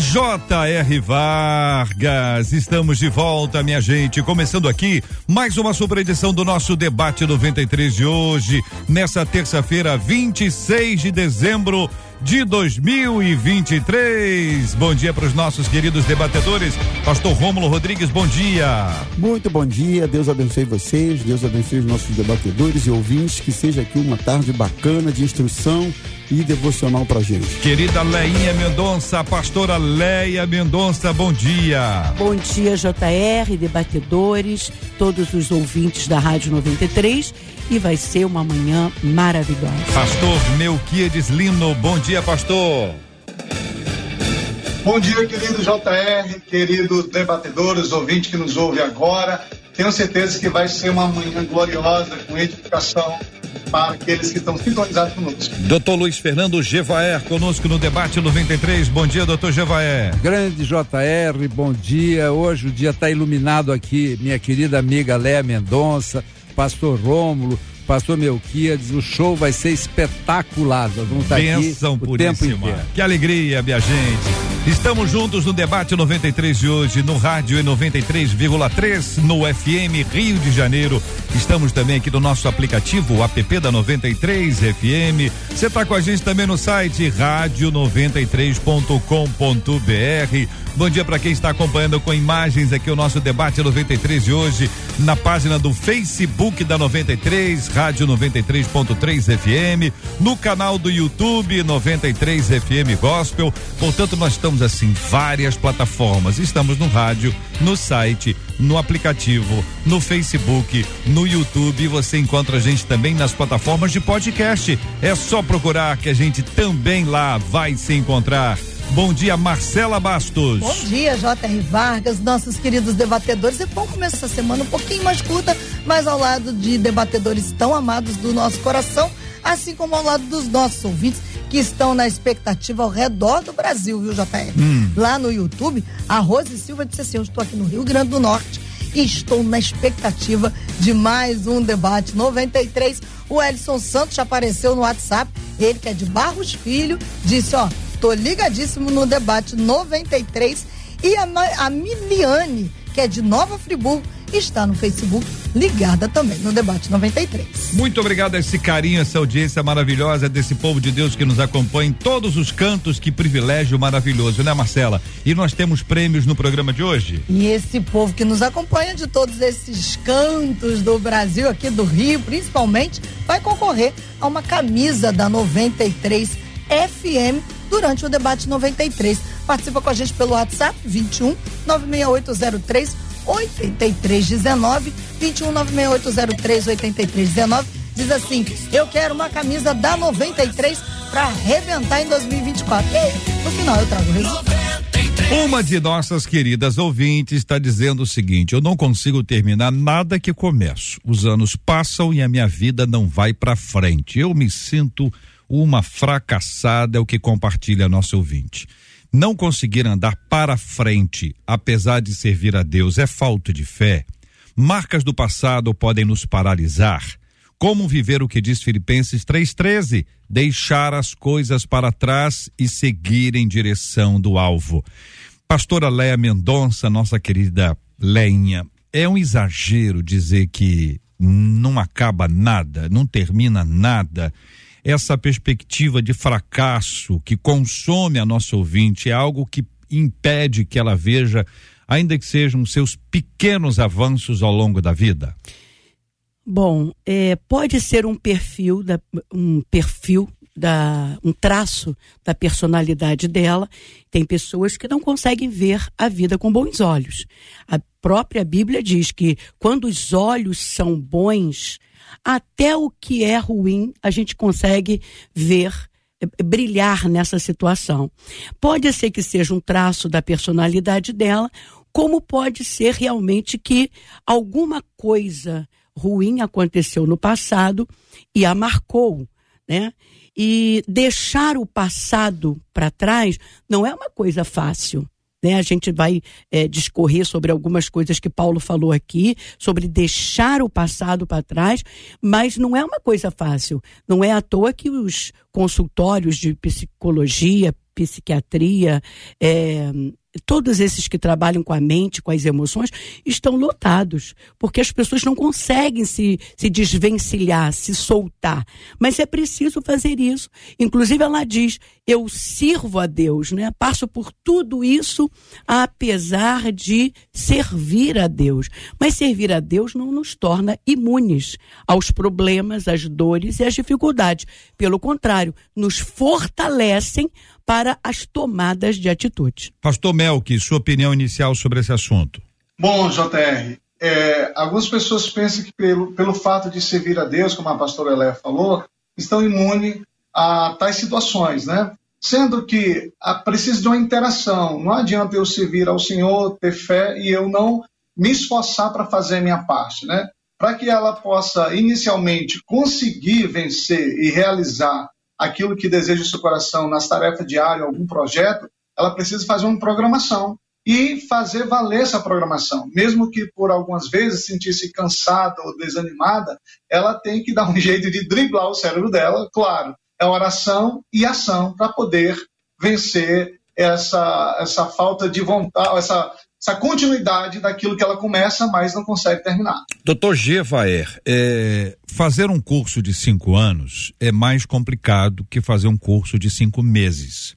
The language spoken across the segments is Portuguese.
J.R. Vargas, estamos de volta, minha gente. Começando aqui mais uma super edição do nosso debate 93 de hoje, nessa terça-feira, 26 de dezembro de 2023. Bom dia para os nossos queridos debatedores. Pastor Rômulo Rodrigues, bom dia. Muito bom dia. Deus abençoe vocês, Deus abençoe os nossos debatedores e ouvintes. Que seja aqui uma tarde bacana de instrução e devocional pra gente. Querida Leinha Mendonça, pastora Leia Mendonça, bom dia. Bom dia, JR, debatedores, todos os ouvintes da Rádio 93 e vai ser uma manhã maravilhosa. Pastor Melquiades Lino, bom dia, pastor. Bom dia, querido JR, queridos debatedores, ouvintes que nos ouve agora. Tenho certeza que vai ser uma manhã gloriosa, com edificação para aqueles que estão sintonizados conosco. Doutor Luiz Fernando Gevaer, conosco no debate 93. Bom dia, doutor Gevaer. Grande JR, bom dia. Hoje o dia está iluminado aqui, minha querida amiga Léa Mendonça, pastor Rômulo, pastor Melquiades, o show vai ser espetacular. Nós vamos estar aqui o tempo inteiro. Que alegria, minha gente. Estamos juntos no debate 93 de hoje, no rádio e 93,3 no FM Rio de Janeiro. Estamos também aqui no nosso aplicativo, o app da 93 FM. Você está com a gente também no site rádio93.com.br. Bom dia para quem está acompanhando com imagens aqui o nosso debate 93 de hoje na página do Facebook da 93, Rádio 93.3 FM, no canal do YouTube 93 FM Gospel. Portanto, nós estamos assim várias plataformas. Estamos no rádio, no site, no aplicativo, no Facebook, no YouTube. Você encontra a gente também nas plataformas de podcast. É só procurar que a gente também lá vai se encontrar. Bom dia, Marcela Bastos. Bom dia, J.R. Vargas, nossos queridos debatedores. É bom começar essa semana um pouquinho mais curta, mas ao lado de debatedores tão amados do nosso coração, assim como ao lado dos nossos ouvintes que estão na expectativa ao redor do Brasil, viu, JR? Hum. Lá no YouTube, a Rose Silva disse assim: Eu estou aqui no Rio Grande do Norte e estou na expectativa de mais um debate 93. O Elson Santos apareceu no WhatsApp, ele que é de Barros Filho, disse: Ó Tô ligadíssimo no debate 93 e a, a Miliane, que é de Nova Friburgo, está no Facebook ligada também no debate 93. Muito obrigado a esse carinho, essa audiência maravilhosa desse povo de Deus que nos acompanha em todos os cantos, que privilégio maravilhoso, né, Marcela? E nós temos prêmios no programa de hoje. E esse povo que nos acompanha de todos esses cantos do Brasil, aqui do Rio, principalmente, vai concorrer a uma camisa da 93 FM durante o debate 93. Participa com a gente pelo WhatsApp 21 96803 8319 21 96803 8319 diz assim: "Eu quero uma camisa da 93 para arrebentar em 2024". E aí, no final eu trago o resultado. Uma de nossas queridas ouvintes está dizendo o seguinte: eu não consigo terminar nada que começo. Os anos passam e a minha vida não vai para frente. Eu me sinto uma fracassada é o que compartilha nosso ouvinte. Não conseguir andar para frente, apesar de servir a Deus, é falta de fé. Marcas do passado podem nos paralisar. Como viver o que diz Filipenses 3,13? Deixar as coisas para trás e seguir em direção do alvo. Pastora Léa Mendonça, nossa querida Lenha, é um exagero dizer que não acaba nada, não termina nada essa perspectiva de fracasso que consome a nossa ouvinte é algo que impede que ela veja, ainda que sejam seus pequenos avanços ao longo da vida? Bom, é, pode ser um perfil, da, um perfil da, um traço da personalidade dela. Tem pessoas que não conseguem ver a vida com bons olhos. A própria Bíblia diz que quando os olhos são bons, até o que é ruim a gente consegue ver eh, brilhar nessa situação. Pode ser que seja um traço da personalidade dela, como pode ser realmente que alguma coisa ruim aconteceu no passado e a marcou, né? E deixar o passado para trás não é uma coisa fácil. Né? A gente vai é, discorrer sobre algumas coisas que Paulo falou aqui, sobre deixar o passado para trás, mas não é uma coisa fácil. Não é à toa que os consultórios de psicologia, psiquiatria, é, todos esses que trabalham com a mente, com as emoções, estão lotados, porque as pessoas não conseguem se, se desvencilhar, se soltar. Mas é preciso fazer isso. Inclusive, ela diz: eu sirvo a Deus, né? Passo por tudo isso, apesar de servir a Deus. Mas servir a Deus não nos torna imunes aos problemas, às dores e às dificuldades. Pelo contrário, nos fortalecem para as tomadas de atitude. Pastor Melk, sua opinião inicial sobre esse assunto. Bom, JR, é, algumas pessoas pensam que pelo, pelo fato de servir a Deus, como a pastora Elé falou, estão imunes a tais situações, né? Sendo que a, precisa de uma interação. Não adianta eu servir ao Senhor, ter fé e eu não me esforçar para fazer a minha parte, né? Para que ela possa inicialmente conseguir vencer e realizar aquilo que deseja o seu coração nas tarefas diárias, algum projeto, ela precisa fazer uma programação e fazer valer essa programação. Mesmo que por algumas vezes sentir-se cansada ou desanimada, ela tem que dar um jeito de driblar o cérebro dela, claro. É oração e ação para poder vencer essa, essa falta de vontade, essa essa continuidade daquilo que ela começa, mas não consegue terminar. Doutor Gevaer, é, fazer um curso de cinco anos é mais complicado que fazer um curso de cinco meses.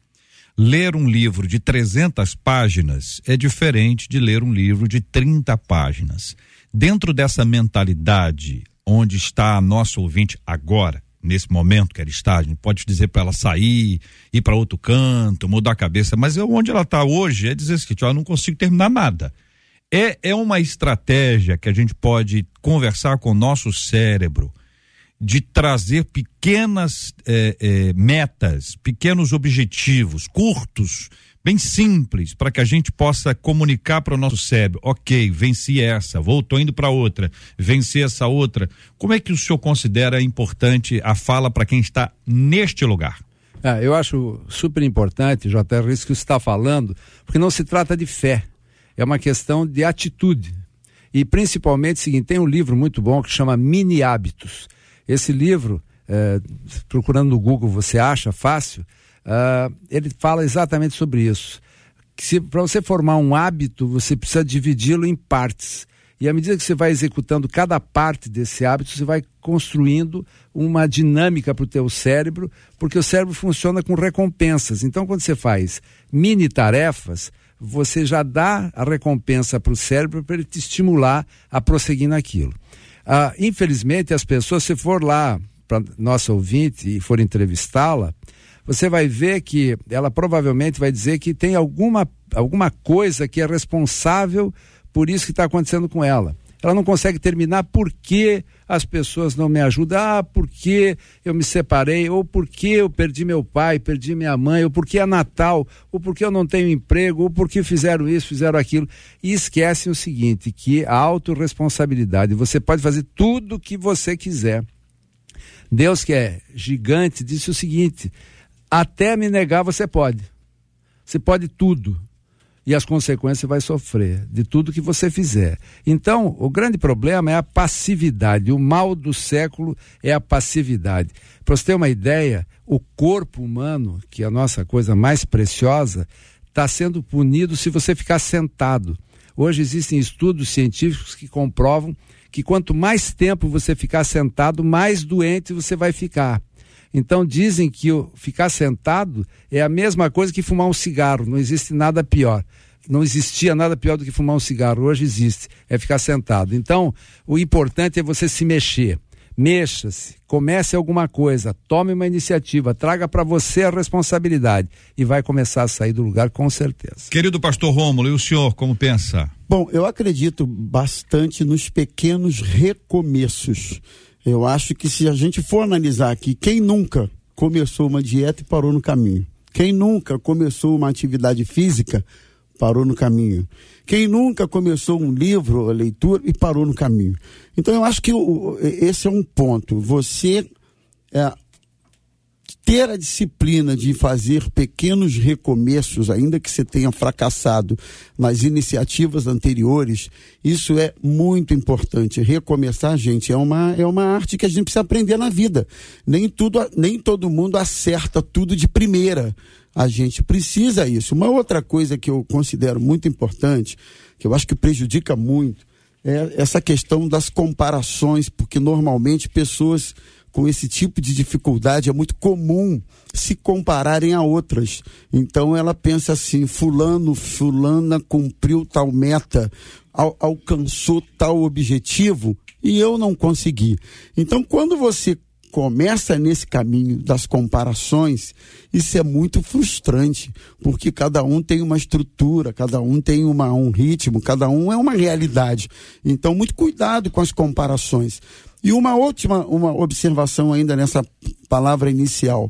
Ler um livro de 300 páginas é diferente de ler um livro de 30 páginas. Dentro dessa mentalidade onde está a nossa ouvinte agora, nesse momento que ela está, a gente pode dizer para ela sair, ir para outro canto, mudar a cabeça, mas é onde ela está hoje é dizer o seguinte, eu não consigo terminar nada. É, é uma estratégia que a gente pode conversar com o nosso cérebro de trazer pequenas é, é, metas, pequenos objetivos, curtos, bem simples, para que a gente possa comunicar para o nosso cérebro, ok, venci essa, voltou indo para outra, venci essa outra. Como é que o senhor considera importante a fala para quem está neste lugar? É, eu acho super importante, JR, isso que você está falando, porque não se trata de fé, é uma questão de atitude. E principalmente, seguinte, tem um livro muito bom que chama Mini Hábitos. Esse livro, é, procurando no Google, você acha fácil, Uh, ele fala exatamente sobre isso. Para você formar um hábito, você precisa dividi-lo em partes. E à medida que você vai executando cada parte desse hábito, você vai construindo uma dinâmica para o teu cérebro, porque o cérebro funciona com recompensas. Então, quando você faz mini tarefas, você já dá a recompensa para o cérebro para ele te estimular a prosseguir naquilo. Ah, infelizmente, as pessoas, se for lá para nossa ouvinte e for entrevistá-la, você vai ver que ela provavelmente vai dizer que tem alguma, alguma coisa que é responsável por isso que está acontecendo com ela. Ela não consegue terminar porque as pessoas não me ajudam, ah, porque eu me separei, ou porque eu perdi meu pai, perdi minha mãe, ou porque é Natal, ou porque eu não tenho emprego, ou porque fizeram isso, fizeram aquilo. E esquecem o seguinte, que a autorresponsabilidade, você pode fazer tudo o que você quiser. Deus que é gigante disse o seguinte: até me negar você pode. Você pode tudo. E as consequências vai sofrer de tudo que você fizer. Então, o grande problema é a passividade. O mal do século é a passividade. Para você ter uma ideia, o corpo humano, que é a nossa coisa mais preciosa, está sendo punido se você ficar sentado. Hoje existem estudos científicos que comprovam que quanto mais tempo você ficar sentado, mais doente você vai ficar. Então dizem que o ficar sentado é a mesma coisa que fumar um cigarro, não existe nada pior. Não existia nada pior do que fumar um cigarro, hoje existe, é ficar sentado. Então, o importante é você se mexer. Mexa-se, comece alguma coisa, tome uma iniciativa, traga para você a responsabilidade e vai começar a sair do lugar com certeza. Querido pastor Rômulo, e o senhor como pensa? Bom, eu acredito bastante nos pequenos recomeços. Eu acho que se a gente for analisar aqui, quem nunca começou uma dieta e parou no caminho? Quem nunca começou uma atividade física, parou no caminho. Quem nunca começou um livro, a leitura, e parou no caminho. Então eu acho que o, esse é um ponto. Você é, ter a disciplina de fazer pequenos recomeços, ainda que você tenha fracassado nas iniciativas anteriores, isso é muito importante. Recomeçar, gente, é uma, é uma arte que a gente precisa aprender na vida. Nem tudo, nem todo mundo acerta tudo de primeira. A gente precisa isso. Uma outra coisa que eu considero muito importante, que eu acho que prejudica muito, é essa questão das comparações, porque normalmente pessoas com esse tipo de dificuldade é muito comum se compararem a outras. Então ela pensa assim: fulano, fulana cumpriu tal meta, al alcançou tal objetivo e eu não consegui. Então quando você começa nesse caminho das comparações, isso é muito frustrante, porque cada um tem uma estrutura, cada um tem uma, um ritmo, cada um é uma realidade. Então, muito cuidado com as comparações. E uma última uma observação ainda nessa palavra inicial,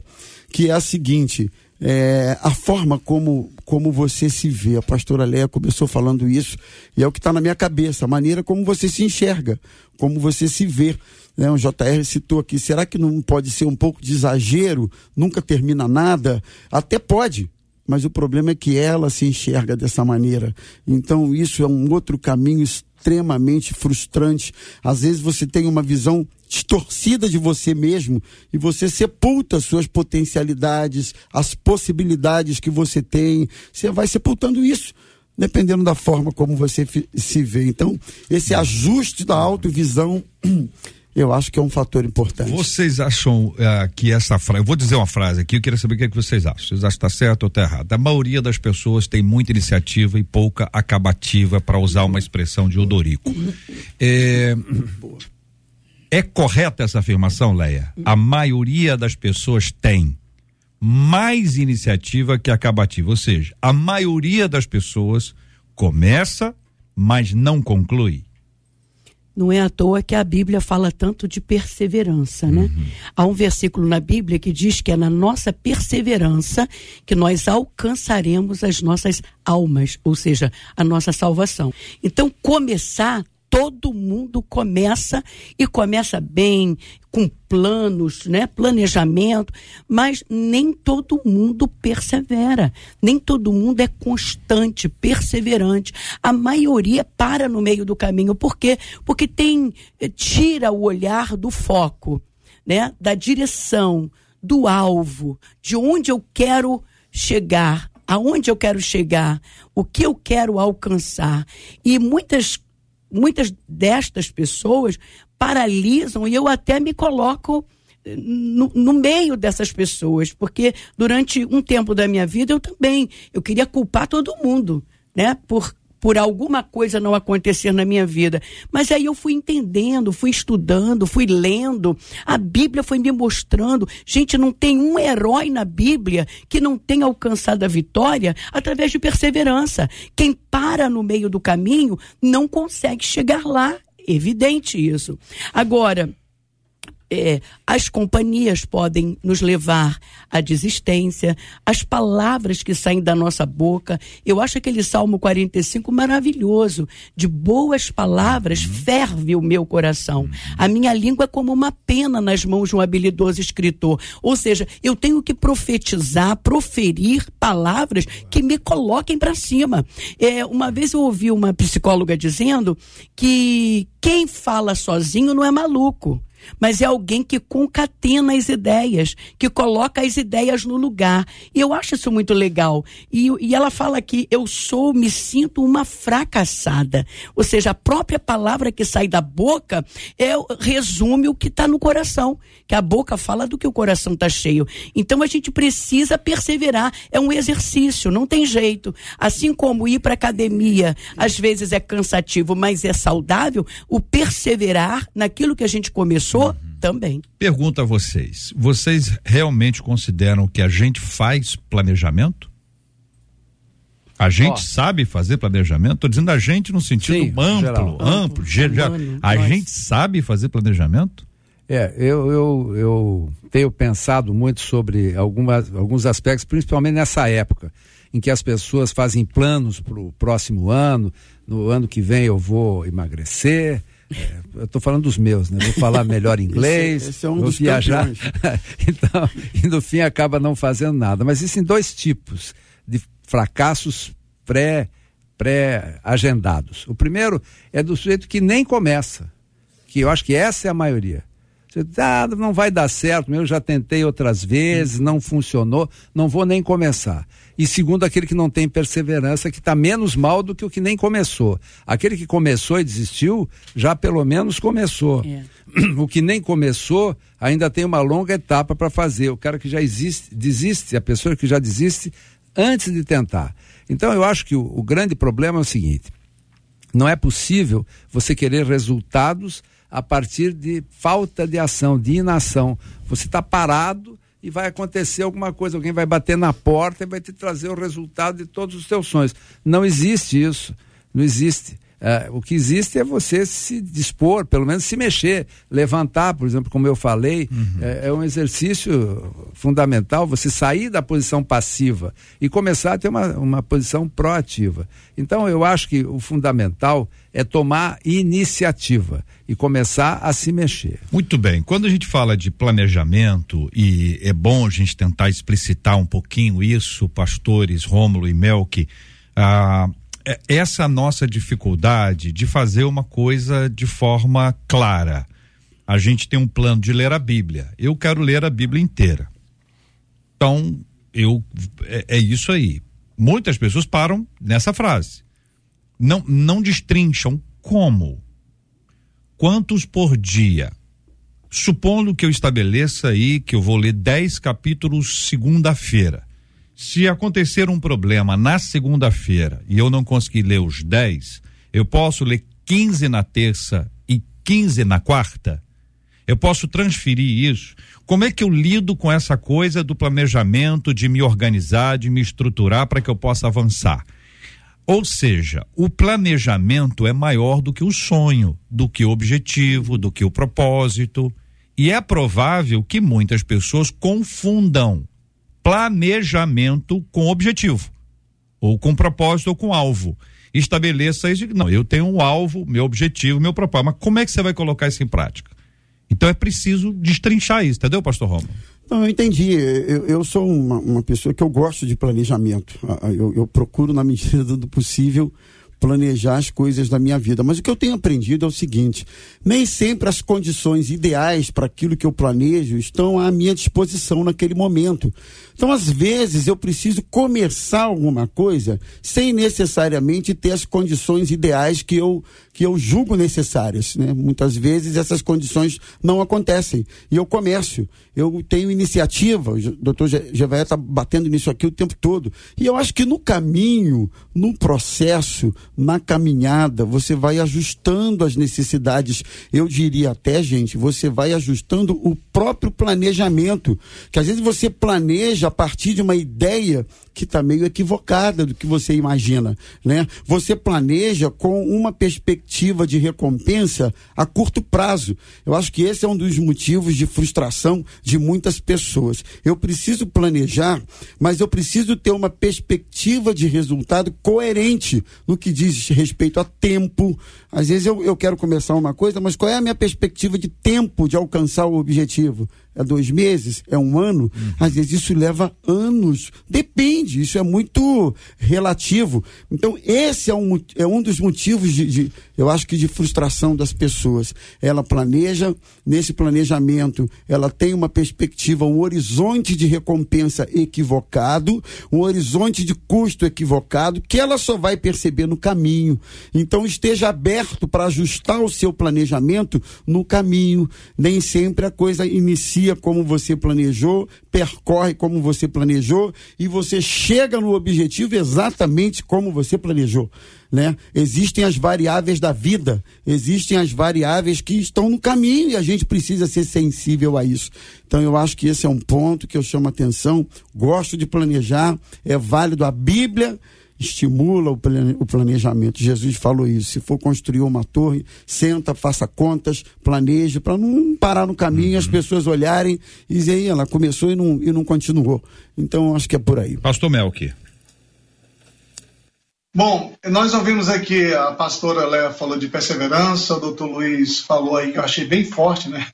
que é a seguinte: é, a forma como, como você se vê. A pastora Leia começou falando isso, e é o que está na minha cabeça, a maneira como você se enxerga, como você se vê. Né? O JR citou aqui, será que não pode ser um pouco de exagero? Nunca termina nada? Até pode, mas o problema é que ela se enxerga dessa maneira. Então, isso é um outro caminho extremamente frustrante. Às vezes você tem uma visão distorcida de você mesmo e você sepulta suas potencialidades, as possibilidades que você tem. Você vai sepultando isso dependendo da forma como você se vê. Então, esse ajuste da autovisão eu acho que é um fator importante. Vocês acham uh, que essa frase, eu vou dizer uma frase aqui, eu queria saber o que, é que vocês acham. Vocês acham que está certo ou está errado? A maioria das pessoas tem muita iniciativa e pouca acabativa, para usar uma expressão de Odorico. É, é correta essa afirmação, Leia? A maioria das pessoas tem mais iniciativa que acabativa, ou seja, a maioria das pessoas começa, mas não conclui. Não é à toa que a Bíblia fala tanto de perseverança, né? Uhum. Há um versículo na Bíblia que diz que é na nossa perseverança que nós alcançaremos as nossas almas, ou seja, a nossa salvação. Então, começar todo mundo começa e começa bem, com planos, né, planejamento, mas nem todo mundo persevera, nem todo mundo é constante, perseverante. A maioria para no meio do caminho, por quê? Porque tem eh, tira o olhar do foco, né, da direção, do alvo, de onde eu quero chegar, aonde eu quero chegar, o que eu quero alcançar. E muitas muitas destas pessoas paralisam e eu até me coloco eh, no, no, meio dessas pessoas, porque durante um tempo da minha vida eu também eu queria culpar todo mundo, né? Por por alguma coisa não acontecer na minha vida. Mas aí eu fui entendendo, fui estudando, fui lendo. A Bíblia foi me mostrando. Gente, não tem um herói na Bíblia que não tenha alcançado a vitória através de perseverança. Quem para no meio do caminho não consegue chegar lá. Evidente isso. Agora, é, as companhias podem nos levar à desistência, as palavras que saem da nossa boca. Eu acho aquele Salmo 45 maravilhoso. De boas palavras uhum. ferve o meu coração. Uhum. A minha língua é como uma pena nas mãos de um habilidoso escritor. Ou seja, eu tenho que profetizar, proferir palavras que me coloquem para cima. É, uma vez eu ouvi uma psicóloga dizendo que quem fala sozinho não é maluco mas é alguém que concatena as ideias, que coloca as ideias no lugar. E eu acho isso muito legal. E, e ela fala que eu sou, me sinto uma fracassada. Ou seja, a própria palavra que sai da boca é resume o que está no coração. Que a boca fala do que o coração está cheio. Então a gente precisa perseverar. É um exercício, não tem jeito. Assim como ir para academia, às vezes é cansativo, mas é saudável, o perseverar naquilo que a gente começou Uhum. também. Pergunta a vocês: vocês realmente consideram que a gente faz planejamento? A gente oh. sabe fazer planejamento? Estou dizendo a gente no sentido Sim, amplo, geral. amplo, geral. A nós. gente sabe fazer planejamento? É, eu, eu, eu tenho pensado muito sobre algumas, alguns aspectos, principalmente nessa época. em que as pessoas fazem planos para o próximo ano, no ano que vem eu vou emagrecer. É, eu estou falando dos meus, né? Vou falar melhor inglês, esse, esse é um vou dos viajar. então, e no fim acaba não fazendo nada. Mas existem dois tipos de fracassos pré pré-agendados. O primeiro é do sujeito que nem começa, que eu acho que essa é a maioria. Você, ah, não vai dar certo, eu já tentei outras vezes, não funcionou, não vou nem começar. E segundo, aquele que não tem perseverança, que está menos mal do que o que nem começou. Aquele que começou e desistiu, já pelo menos começou. É. O que nem começou, ainda tem uma longa etapa para fazer. O cara que já existe, desiste, a pessoa que já desiste antes de tentar. Então eu acho que o, o grande problema é o seguinte: não é possível você querer resultados a partir de falta de ação, de inação. Você está parado e vai acontecer alguma coisa, alguém vai bater na porta e vai te trazer o resultado de todos os seus sonhos. Não existe isso. Não existe. É, o que existe é você se dispor, pelo menos se mexer, levantar, por exemplo, como eu falei, uhum. é, é, um exercício fundamental você sair da posição passiva e começar a ter uma, uma posição proativa. Então, eu acho que o fundamental é tomar iniciativa e começar a se mexer. Muito bem. Quando a gente fala de planejamento, e é bom a gente tentar explicitar um pouquinho isso, pastores Rômulo e Melk, ah, é, essa nossa dificuldade de fazer uma coisa de forma clara. A gente tem um plano de ler a Bíblia. Eu quero ler a Bíblia inteira. Então, eu é, é isso aí. Muitas pessoas param nessa frase. Não não destrincham como. Quantos por dia? Supondo que eu estabeleça aí que eu vou ler 10 capítulos segunda-feira se acontecer um problema na segunda-feira e eu não conseguir ler os 10, eu posso ler 15 na terça e 15 na quarta? Eu posso transferir isso? Como é que eu lido com essa coisa do planejamento, de me organizar, de me estruturar para que eu possa avançar? Ou seja, o planejamento é maior do que o sonho, do que o objetivo, do que o propósito. E é provável que muitas pessoas confundam planejamento com objetivo, ou com propósito ou com alvo. Estabeleça isso. Não, eu tenho um alvo, meu objetivo, meu propósito. Mas como é que você vai colocar isso em prática? Então é preciso destrinchar isso, entendeu, pastor Romo? Não, eu entendi. Eu, eu sou uma, uma, pessoa que eu gosto de planejamento. Eu, eu procuro, na medida do possível, planejar as coisas da minha vida. Mas o que eu tenho aprendido é o seguinte: nem sempre as condições ideais para aquilo que eu planejo estão à minha disposição naquele momento. Então, às vezes, eu preciso começar alguma coisa sem necessariamente ter as condições ideais que eu, que eu julgo necessárias. Né? Muitas vezes essas condições não acontecem. E eu começo, eu tenho iniciativa, o doutor Gevaé está batendo nisso aqui o tempo todo. E eu acho que no caminho, no processo, na caminhada, você vai ajustando as necessidades. Eu diria até, gente, você vai ajustando o próprio planejamento. Que às vezes você planeja a partir de uma ideia que está meio equivocada do que você imagina, né? Você planeja com uma perspectiva de recompensa a curto prazo. Eu acho que esse é um dos motivos de frustração de muitas pessoas. Eu preciso planejar, mas eu preciso ter uma perspectiva de resultado coerente no que diz respeito a tempo. Às vezes eu, eu quero começar uma coisa, mas qual é a minha perspectiva de tempo de alcançar o objetivo? É dois meses, é um ano, uhum. às vezes isso leva anos. Depende, isso é muito relativo. Então, esse é um, é um dos motivos de, de, eu acho que de frustração das pessoas. Ela planeja, nesse planejamento, ela tem uma perspectiva, um horizonte de recompensa equivocado, um horizonte de custo equivocado, que ela só vai perceber no caminho. Então, esteja aberto para ajustar o seu planejamento no caminho. Nem sempre a coisa inicia como você planejou, percorre como você planejou e você chega no objetivo exatamente como você planejou. Né? Existem as variáveis da vida, existem as variáveis que estão no caminho e a gente precisa ser sensível a isso. Então eu acho que esse é um ponto que eu chamo atenção. Gosto de planejar, é válido a Bíblia estimula o planejamento. Jesus falou isso. Se for construir uma torre, senta, faça contas, planeje, para não parar no caminho, uhum. as pessoas olharem e dizerem, ela começou e não, e não continuou. Então, acho que é por aí. Pastor Melk. Bom, nós ouvimos aqui a pastora Léa falou de perseverança, o doutor Luiz falou aí que eu achei bem forte, né?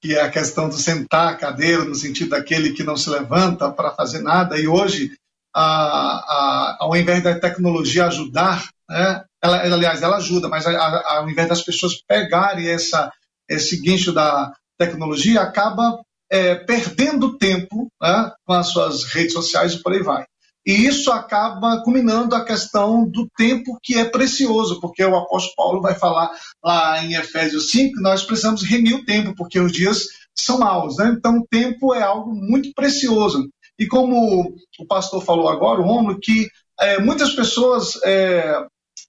Que é a questão do sentar a cadeira, no sentido daquele que não se levanta para fazer nada. E hoje, a, a, ao invés da tecnologia ajudar, né? ela, aliás, ela ajuda, mas a, ao invés das pessoas pegarem essa, esse guincho da tecnologia, acaba é, perdendo tempo né, com as suas redes sociais e por aí vai. E isso acaba culminando a questão do tempo que é precioso, porque o apóstolo Paulo vai falar lá em Efésios 5 que nós precisamos remir o tempo, porque os dias são maus. Né? Então, o tempo é algo muito precioso. E como o pastor falou agora, o Romulo, que é, muitas pessoas é,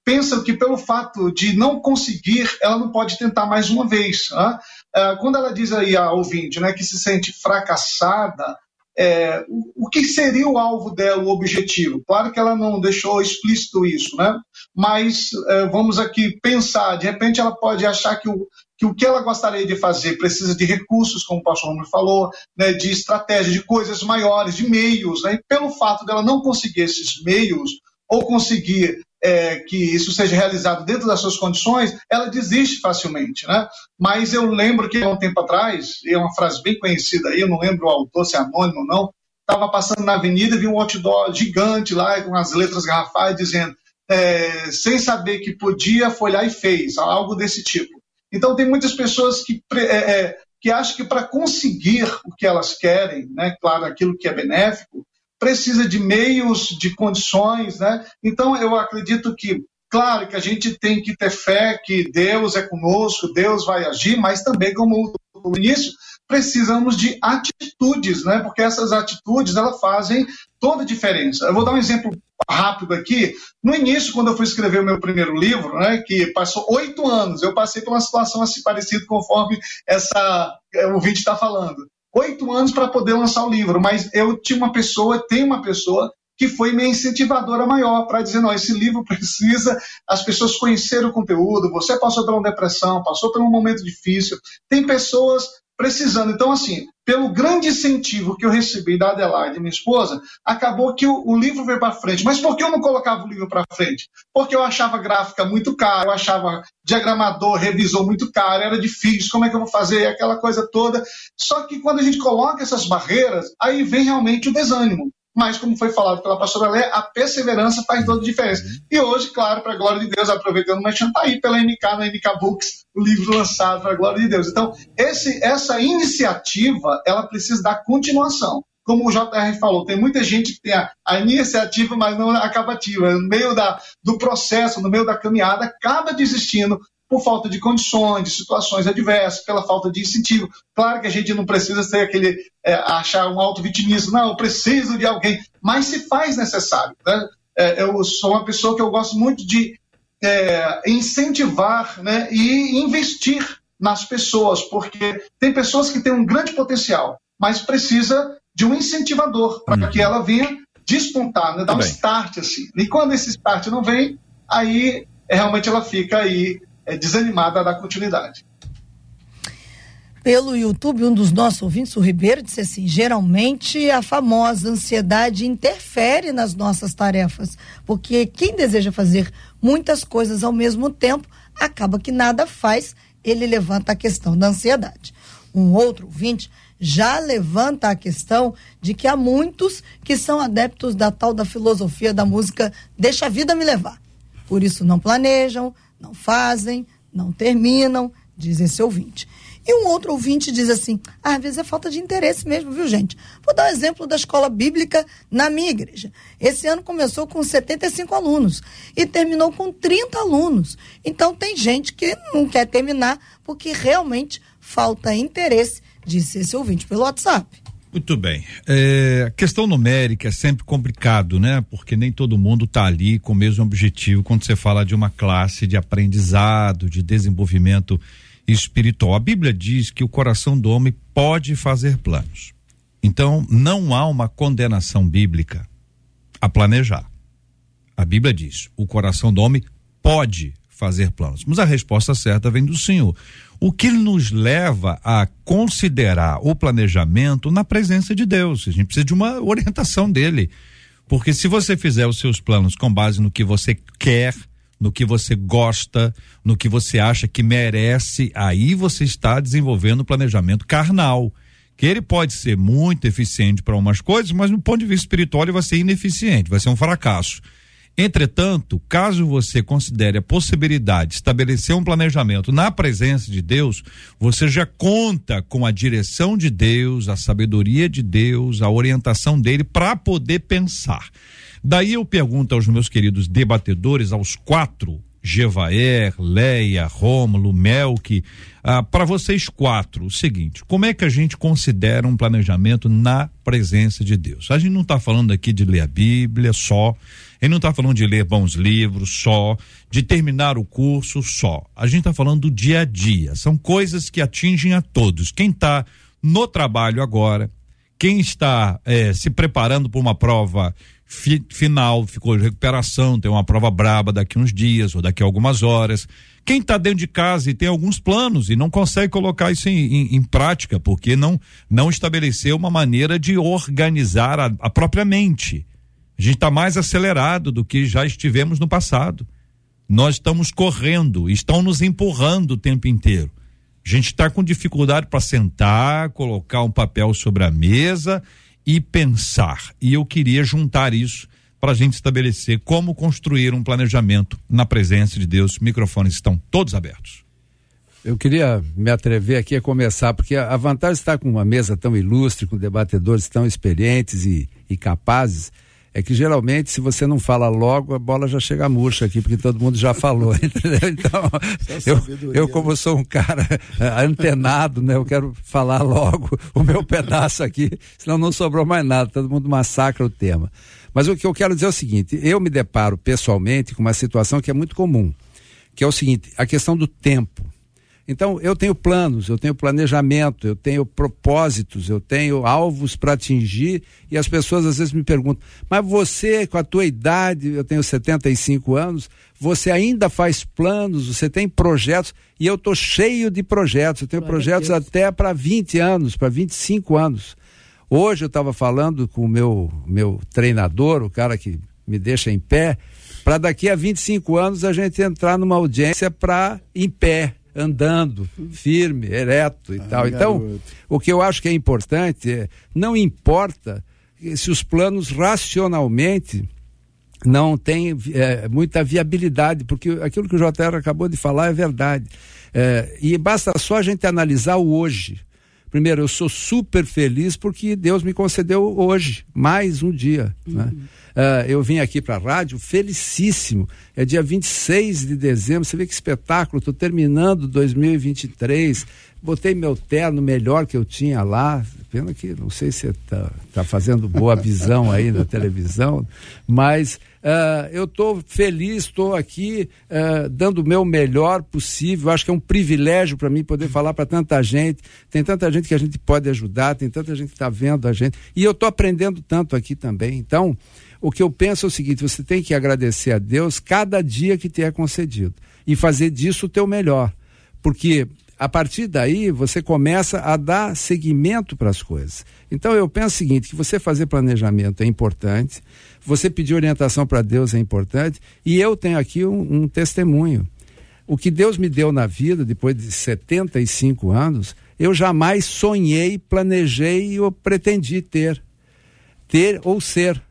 pensam que pelo fato de não conseguir, ela não pode tentar mais uma vez. Né? É, quando ela diz aí a ouvinte né, que se sente fracassada, é, o, o, que seria o alvo dela, o objetivo? Claro que ela não deixou explícito isso, né? Mas é, vamos aqui pensar, de repente ela pode achar que o, que o que ela gostaria de fazer precisa de recursos, como o pastor Romulo falou, né, de estratégia, de coisas maiores, de meios, né? E pelo fato dela não conseguir esses meios, ou conseguir é, que isso seja realizado dentro das suas condições, ela desiste facilmente. Né? Mas eu lembro que há um tempo atrás, e é uma frase bem conhecida aí, eu não lembro o autor, se é anônimo ou não, estava passando na avenida e vi um outdoor gigante lá, com as letras garrafais, dizendo, é, sem saber que podia, foi lá e fez, algo desse tipo. Então, tem muitas pessoas que, é, é, que acham que para conseguir o que elas querem, né, claro, aquilo que é benéfico, precisa de meios, de condições, né? Então eu acredito que, claro, que a gente tem que ter fé que Deus é conosco, Deus vai agir, mas também, como no início, precisamos de atitudes, né? Porque essas atitudes elas fazem toda a diferença. Eu vou dar um exemplo rápido aqui. No início, quando eu fui escrever o meu primeiro livro, né, que passou oito anos, eu passei por uma situação assim parecida conforme essa o vídeo está falando oito anos para poder lançar o livro, mas eu tinha uma pessoa, tem uma pessoa que foi minha incentivadora maior para dizer, não, esse livro precisa. As pessoas conhecerem o conteúdo, você passou por uma depressão, passou por um momento difícil, tem pessoas precisando. Então, assim, pelo grande incentivo que eu recebi da Adelaide, minha esposa, acabou que o, o livro veio para frente. Mas por que eu não colocava o livro para frente? Porque eu achava gráfica muito caro, eu achava diagramador, revisor muito caro, era difícil, como é que eu vou fazer? Aquela coisa toda. Só que quando a gente coloca essas barreiras, aí vem realmente o desânimo mas como foi falado pela pastora Lé, a perseverança faz toda a diferença. Uhum. E hoje, claro, para a glória de Deus, aproveitando, mas está aí pela MK, na MK Books, o livro lançado para a glória de Deus. Então, esse, essa iniciativa, ela precisa dar continuação. Como o JR falou, tem muita gente que tem a, a iniciativa, mas não acaba ativa. No meio da, do processo, no meio da caminhada, acaba desistindo por falta de condições, de situações adversas, pela falta de incentivo. Claro que a gente não precisa ser aquele, é, achar um auto-vitimismo, não, eu preciso de alguém, mas se faz necessário. Né? É, eu sou uma pessoa que eu gosto muito de é, incentivar né, e investir nas pessoas, porque tem pessoas que têm um grande potencial, mas precisa de um incentivador para uhum. que ela venha despontar, né, dar um start assim. E quando esse start não vem, aí realmente ela fica aí é, desanimada a dar continuidade. Pelo YouTube, um dos nossos ouvintes, o Ribeiro, disse assim: geralmente a famosa ansiedade interfere nas nossas tarefas, porque quem deseja fazer muitas coisas ao mesmo tempo acaba que nada faz, ele levanta a questão da ansiedade. Um outro ouvinte já levanta a questão de que há muitos que são adeptos da tal da filosofia da música Deixa a vida me levar. Por isso não planejam, não fazem, não terminam, diz esse ouvinte. E um outro ouvinte diz assim: às vezes é falta de interesse mesmo, viu, gente? Vou dar um exemplo da escola bíblica na minha igreja. Esse ano começou com 75 alunos e terminou com 30 alunos. Então tem gente que não quer terminar porque realmente falta interesse, disse esse ouvinte pelo WhatsApp. Muito bem. É, questão numérica é sempre complicado, né? Porque nem todo mundo está ali com o mesmo objetivo quando você fala de uma classe de aprendizado, de desenvolvimento espiritual. A Bíblia diz que o coração do homem pode fazer planos. Então, não há uma condenação bíblica a planejar. A Bíblia diz: o coração do homem pode fazer planos. Mas a resposta certa vem do Senhor. O que nos leva a considerar o planejamento na presença de Deus. A gente precisa de uma orientação dele. Porque se você fizer os seus planos com base no que você quer, no que você gosta, no que você acha que merece, aí você está desenvolvendo planejamento carnal. Que ele pode ser muito eficiente para umas coisas, mas no ponto de vista espiritual ele vai ser ineficiente, vai ser um fracasso. Entretanto, caso você considere a possibilidade de estabelecer um planejamento na presença de Deus, você já conta com a direção de Deus, a sabedoria de Deus, a orientação dele para poder pensar. Daí eu pergunto aos meus queridos debatedores, aos quatro, Jevaer, Leia, Rômulo, Melk, ah, para vocês quatro, o seguinte: como é que a gente considera um planejamento na presença de Deus? A gente não está falando aqui de ler a Bíblia só, ele não está falando de ler bons livros só, de terminar o curso só. A gente está falando do dia a dia. São coisas que atingem a todos. Quem está no trabalho agora, quem está eh, se preparando para uma prova fi, final, ficou de recuperação, tem uma prova braba daqui uns dias ou daqui algumas horas. Quem está dentro de casa e tem alguns planos e não consegue colocar isso em, em, em prática, porque não, não estabeleceu uma maneira de organizar a, a própria mente. A gente está mais acelerado do que já estivemos no passado. Nós estamos correndo, estão nos empurrando o tempo inteiro. A gente está com dificuldade para sentar, colocar um papel sobre a mesa e pensar. E eu queria juntar isso para a gente estabelecer como construir um planejamento na presença de Deus. Microfones estão todos abertos. Eu queria me atrever aqui a começar, porque a vantagem de estar com uma mesa tão ilustre, com debatedores tão experientes e, e capazes, é que geralmente, se você não fala logo, a bola já chega murcha aqui, porque todo mundo já falou, entendeu? Então, eu, eu, como sou um cara eh, antenado, né? Eu quero falar logo o meu pedaço aqui, senão não sobrou mais nada, todo mundo massacra o tema. Mas o que eu quero dizer é o seguinte: eu me deparo pessoalmente com uma situação que é muito comum, que é o seguinte: a questão do tempo. Então, eu tenho planos, eu tenho planejamento, eu tenho propósitos, eu tenho alvos para atingir e as pessoas às vezes me perguntam: "Mas você, com a tua idade, eu tenho 75 anos, você ainda faz planos, você tem projetos?" E eu tô cheio de projetos, eu tenho Glória projetos até para 20 anos, para 25 anos. Hoje eu estava falando com o meu meu treinador, o cara que me deixa em pé, para daqui a 25 anos a gente entrar numa audiência para em pé andando firme, ereto e ah, tal. Então, garoto. o que eu acho que é importante é, não importa se os planos racionalmente não têm é, muita viabilidade, porque aquilo que o JR acabou de falar é verdade. É, e basta só a gente analisar o hoje. Primeiro, eu sou super feliz porque Deus me concedeu hoje mais um dia. Né? Uhum. Né? Uh, eu vim aqui para a rádio felicíssimo. É dia 26 de dezembro. Você vê que espetáculo. Estou terminando 2023. Botei meu terno melhor que eu tinha lá. Pena que não sei se está tá fazendo boa visão aí na televisão, mas uh, eu estou feliz, estou aqui uh, dando o meu melhor possível. Acho que é um privilégio para mim poder falar para tanta gente. Tem tanta gente que a gente pode ajudar, tem tanta gente que está vendo a gente. E eu estou aprendendo tanto aqui também. Então, o que eu penso é o seguinte: você tem que agradecer a Deus cada dia que te é concedido e fazer disso o teu melhor. Porque a partir daí você começa a dar seguimento para as coisas. Então eu penso o seguinte: que você fazer planejamento é importante, você pedir orientação para Deus é importante, e eu tenho aqui um, um testemunho. O que Deus me deu na vida, depois de 75 anos, eu jamais sonhei, planejei ou pretendi ter. Ter ou ser.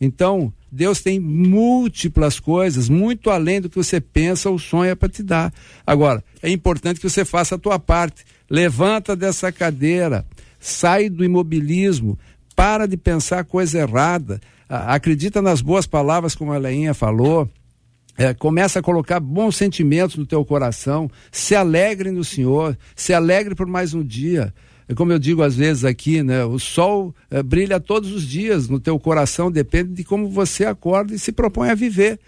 Então, Deus tem múltiplas coisas, muito além do que você pensa ou sonha para te dar. Agora, é importante que você faça a tua parte. Levanta dessa cadeira, sai do imobilismo, para de pensar coisa errada, acredita nas boas palavras, como a Leinha falou. É, começa a colocar bons sentimentos no teu coração, se alegre no Senhor, se alegre por mais um dia. É como eu digo às vezes aqui, né? O sol é, brilha todos os dias no teu coração, depende de como você acorda e se propõe a viver.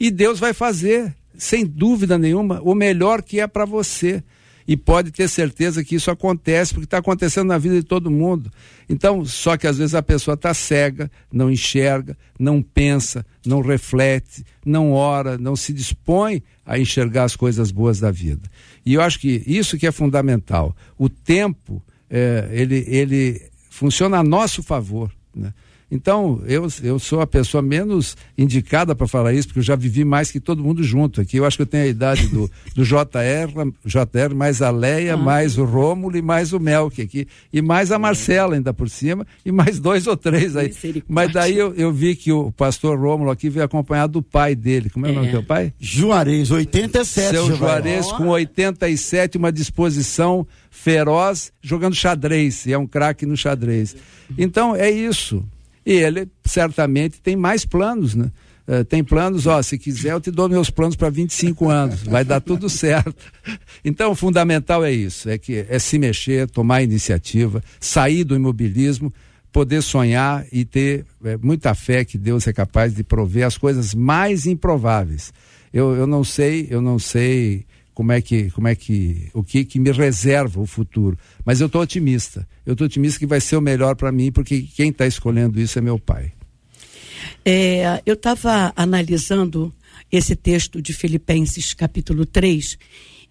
E Deus vai fazer, sem dúvida nenhuma, o melhor que é para você. E pode ter certeza que isso acontece, porque está acontecendo na vida de todo mundo. Então, só que às vezes a pessoa está cega, não enxerga, não pensa, não reflete, não ora, não se dispõe a enxergar as coisas boas da vida. E eu acho que isso que é fundamental. O tempo é, ele, ele funciona a nosso favor. Né? Então, eu, eu sou a pessoa menos indicada para falar isso, porque eu já vivi mais que todo mundo junto aqui. Eu acho que eu tenho a idade do, do JR, JR, mais a Leia, ah. mais o Rômulo e mais o Melk aqui. E mais a Marcela ainda por cima, e mais dois ou três aí. Mas daí eu, eu vi que o pastor Rômulo aqui veio acompanhado do pai dele. Como é, é. o nome do teu pai? Juarez, 87. Seu Juarez, Juarez com 87, uma disposição feroz, jogando xadrez. E é um craque no xadrez. Então, é isso. E ele certamente tem mais planos, né? Uh, tem planos, ó, se quiser eu te dou meus planos para 25 anos, vai dar tudo certo. Então, o fundamental é isso, é que é se mexer, tomar iniciativa, sair do imobilismo, poder sonhar e ter é, muita fé que Deus é capaz de prover as coisas mais improváveis. Eu, eu não sei, eu não sei como é que, como é que, o que que me reserva o futuro. Mas eu estou otimista. Eu estou otimista que vai ser o melhor para mim, porque quem está escolhendo isso é meu pai. É, eu estava analisando esse texto de Filipenses capítulo 3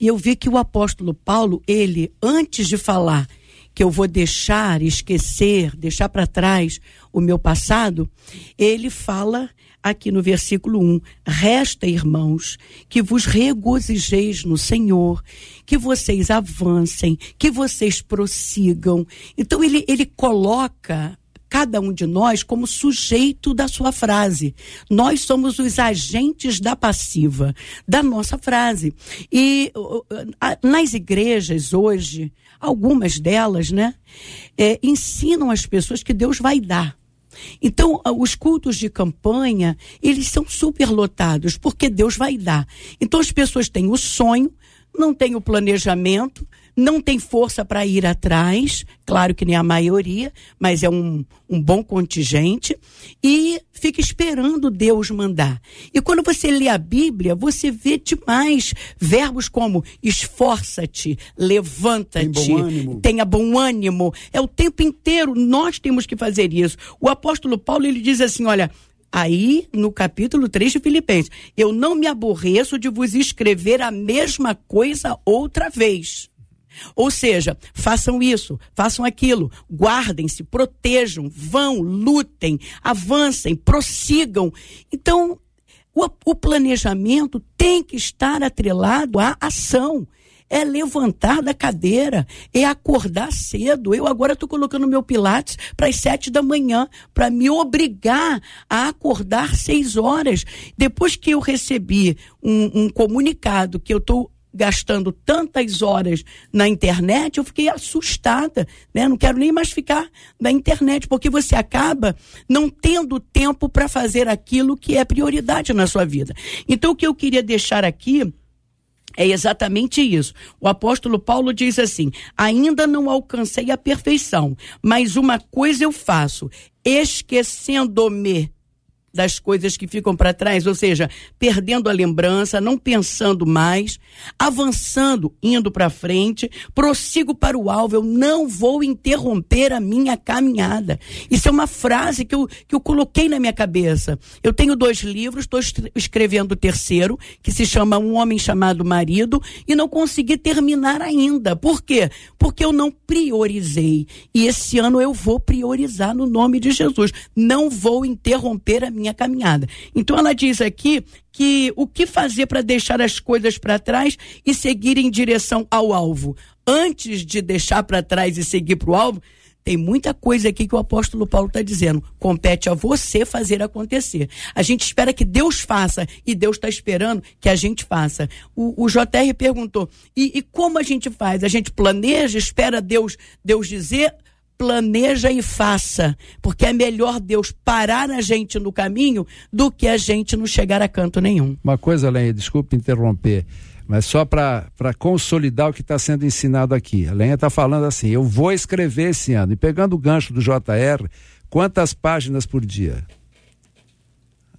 e eu vi que o apóstolo Paulo, ele, antes de falar que eu vou deixar, esquecer, deixar para trás o meu passado, ele fala aqui no versículo 1: Resta, irmãos, que vos regozijeis no Senhor, que vocês avancem, que vocês prossigam. Então, ele, ele coloca cada um de nós como sujeito da sua frase. Nós somos os agentes da passiva da nossa frase. E nas igrejas hoje, algumas delas, né, é, ensinam as pessoas que Deus vai dar. Então, ah, os cultos de campanha, eles são superlotados, porque Deus vai dar. Então, as pessoas têm o sonho, não têm o planejamento, não tem força para ir atrás, claro que nem a maioria, mas é um, um bom contingente, e fica esperando Deus mandar. E quando você lê a Bíblia, você vê demais verbos como esforça-te, levanta-te, bom tenha bom ânimo. É o tempo inteiro, nós temos que fazer isso. O apóstolo Paulo, ele diz assim, olha, Aí, no capítulo 3 de Filipenses, eu não me aborreço de vos escrever a mesma coisa outra vez. Ou seja, façam isso, façam aquilo, guardem-se, protejam, vão, lutem, avancem, prossigam. Então, o, o planejamento tem que estar atrelado à ação é levantar da cadeira, é acordar cedo. Eu agora estou colocando meu Pilates para as sete da manhã, para me obrigar a acordar seis horas. Depois que eu recebi um, um comunicado que eu estou gastando tantas horas na internet, eu fiquei assustada, né? Não quero nem mais ficar na internet, porque você acaba não tendo tempo para fazer aquilo que é prioridade na sua vida. Então, o que eu queria deixar aqui é exatamente isso. O apóstolo Paulo diz assim: ainda não alcancei a perfeição, mas uma coisa eu faço, esquecendo-me das coisas que ficam para trás, ou seja, perdendo a lembrança, não pensando mais, avançando, indo para frente, prossigo para o alvo, eu não vou interromper a minha caminhada. Isso é uma frase que eu, que eu coloquei na minha cabeça. Eu tenho dois livros, estou escrevendo o terceiro, que se chama Um Homem Chamado Marido, e não consegui terminar ainda. Por quê? Porque eu não priorizei. E esse ano eu vou priorizar no nome de Jesus. Não vou interromper a minha minha caminhada. Então ela diz aqui que o que fazer para deixar as coisas para trás e seguir em direção ao alvo. Antes de deixar para trás e seguir para o alvo, tem muita coisa aqui que o apóstolo Paulo está dizendo. Compete a você fazer acontecer. A gente espera que Deus faça e Deus está esperando que a gente faça. O, o JR perguntou: e, e, como a gente faz? A gente planeja, espera Deus, Deus dizer planeja e faça, porque é melhor Deus parar a gente no caminho do que a gente não chegar a canto nenhum. Uma coisa, Lenha, desculpe interromper, mas só para consolidar o que está sendo ensinado aqui. A Lenha está falando assim: eu vou escrever esse ano, e pegando o gancho do JR, quantas páginas por dia?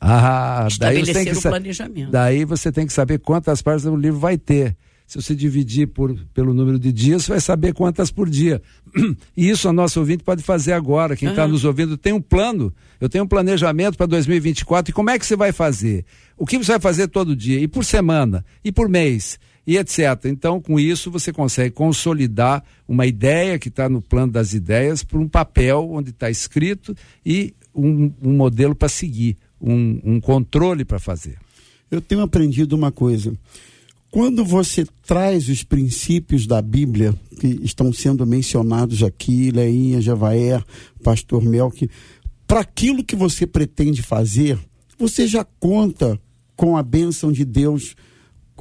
Ah, daí você, tem que, planejamento. daí você tem que saber quantas páginas o livro vai ter. Se você dividir por, pelo número de dias, você vai saber quantas por dia. E isso a nossa ouvinte pode fazer agora. Quem está uhum. nos ouvindo tem um plano. Eu tenho um planejamento para 2024. E como é que você vai fazer? O que você vai fazer todo dia? E por semana? E por mês? e etc. Então, com isso, você consegue consolidar uma ideia que está no plano das ideias para um papel onde está escrito e um, um modelo para seguir, um, um controle para fazer. Eu tenho aprendido uma coisa. Quando você traz os princípios da Bíblia, que estão sendo mencionados aqui, Leinha, Javaé, Pastor Melk, para aquilo que você pretende fazer, você já conta com a bênção de Deus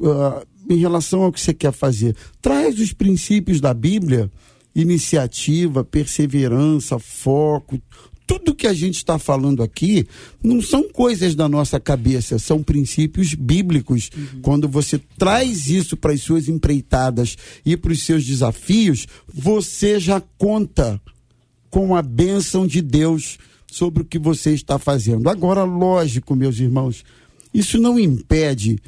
uh, em relação ao que você quer fazer. Traz os princípios da Bíblia, iniciativa, perseverança, foco, tudo que a gente está falando aqui não são coisas da nossa cabeça, são princípios bíblicos. Uhum. Quando você traz isso para as suas empreitadas e para os seus desafios, você já conta com a bênção de Deus sobre o que você está fazendo. Agora, lógico, meus irmãos, isso não impede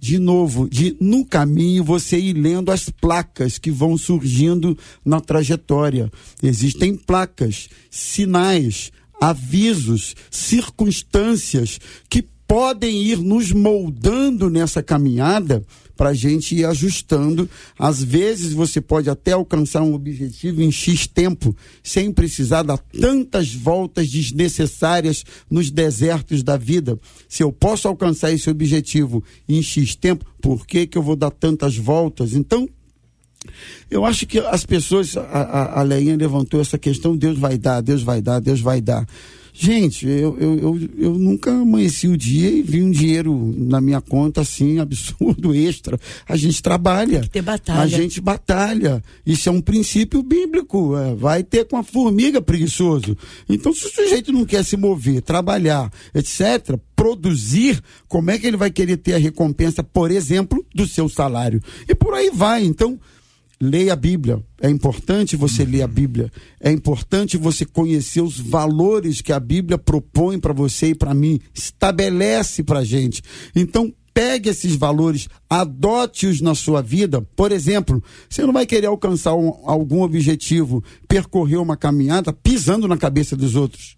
de novo, de no caminho você ir lendo as placas que vão surgindo na trajetória. Existem placas, sinais, avisos, circunstâncias que podem ir nos moldando nessa caminhada para a gente ir ajustando. Às vezes você pode até alcançar um objetivo em X tempo, sem precisar dar tantas voltas desnecessárias nos desertos da vida. Se eu posso alcançar esse objetivo em X tempo, por que, que eu vou dar tantas voltas? Então, eu acho que as pessoas, a, a, a Leinha levantou essa questão, Deus vai dar, Deus vai dar, Deus vai dar. Gente, eu, eu, eu, eu, nunca amanheci o dia e vi um dinheiro na minha conta assim, absurdo, extra. A gente trabalha. Tem que ter batalha. A gente batalha. Isso é um princípio bíblico. É, vai ter com a formiga preguiçoso. Então, se o sujeito não quer se mover, trabalhar, etc., produzir, como é que ele vai querer ter a recompensa, por exemplo, do seu salário? E por aí vai. Então, leia a Bíblia. É importante você ler a Bíblia. É importante você conhecer os valores que a Bíblia propõe para você e para mim, estabelece para a gente. Então, pegue esses valores, adote-os na sua vida. Por exemplo, você não vai querer alcançar um, algum objetivo, percorrer uma caminhada pisando na cabeça dos outros.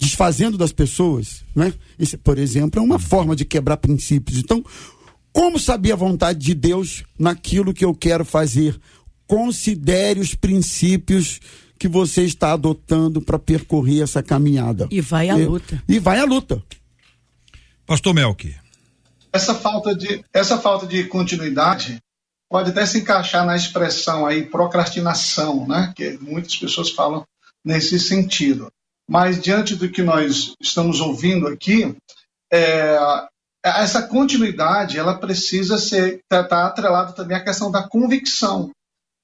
Desfazendo das pessoas, né? Isso, por exemplo, é uma forma de quebrar princípios. Então, como saber a vontade de Deus naquilo que eu quero fazer? Considere os princípios que você está adotando para percorrer essa caminhada. E vai à luta. E vai à luta. Pastor Melk. Essa falta de, essa falta de continuidade pode até se encaixar na expressão aí procrastinação, né? Que muitas pessoas falam nesse sentido. Mas diante do que nós estamos ouvindo aqui, é, essa continuidade ela precisa ser tá, tá atrelada também à questão da convicção.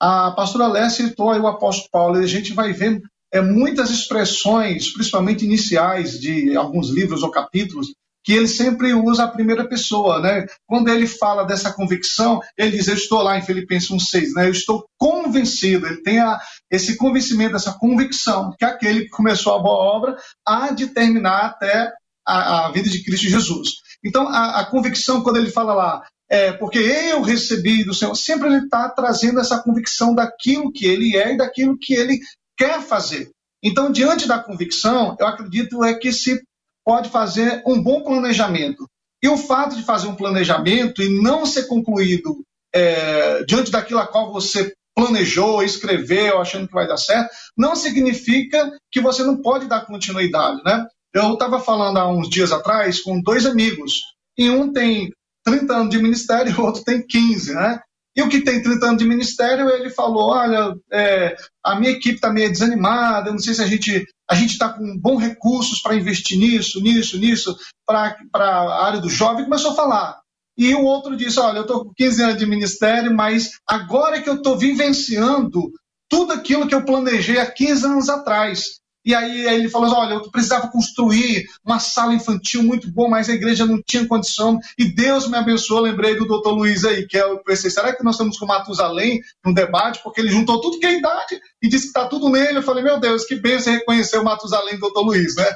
A pastora Léa citou o apóstolo Paulo e a gente vai ver é, muitas expressões, principalmente iniciais de alguns livros ou capítulos, que ele sempre usa a primeira pessoa, né? Quando ele fala dessa convicção, ele diz: Eu estou lá em Filipenses 1,6, né? Eu estou convencido. Ele tem a, esse convencimento, essa convicção, que aquele que começou a boa obra há de terminar até a, a vida de Cristo Jesus. Então, a, a convicção, quando ele fala lá, é porque eu recebi do Senhor, sempre ele está trazendo essa convicção daquilo que ele é e daquilo que ele quer fazer. Então, diante da convicção, eu acredito é que se pode fazer um bom planejamento. E o fato de fazer um planejamento e não ser concluído é, diante daquilo a qual você planejou, escreveu, achando que vai dar certo, não significa que você não pode dar continuidade, né? Eu estava falando há uns dias atrás com dois amigos, e um tem 30 anos de ministério e o outro tem 15, né? E o que tem 30 anos de ministério, ele falou: olha, é, a minha equipe está meio desanimada, eu não sei se a gente a gente está com bons recursos para investir nisso, nisso, nisso, para a área do jovem, começou a falar. E o outro disse: olha, eu estou com 15 anos de ministério, mas agora que eu estou vivenciando tudo aquilo que eu planejei há 15 anos atrás. E aí, ele falou: olha, eu precisava construir uma sala infantil muito boa, mas a igreja não tinha condição. E Deus me abençoou. Lembrei do doutor Luiz aí, que é eu pensei: será que nós estamos com Matusalém no debate? Porque ele juntou tudo que é idade e disse que está tudo nele. Eu falei: meu Deus, que bênção reconhecer o Matusalém do doutor Luiz, né?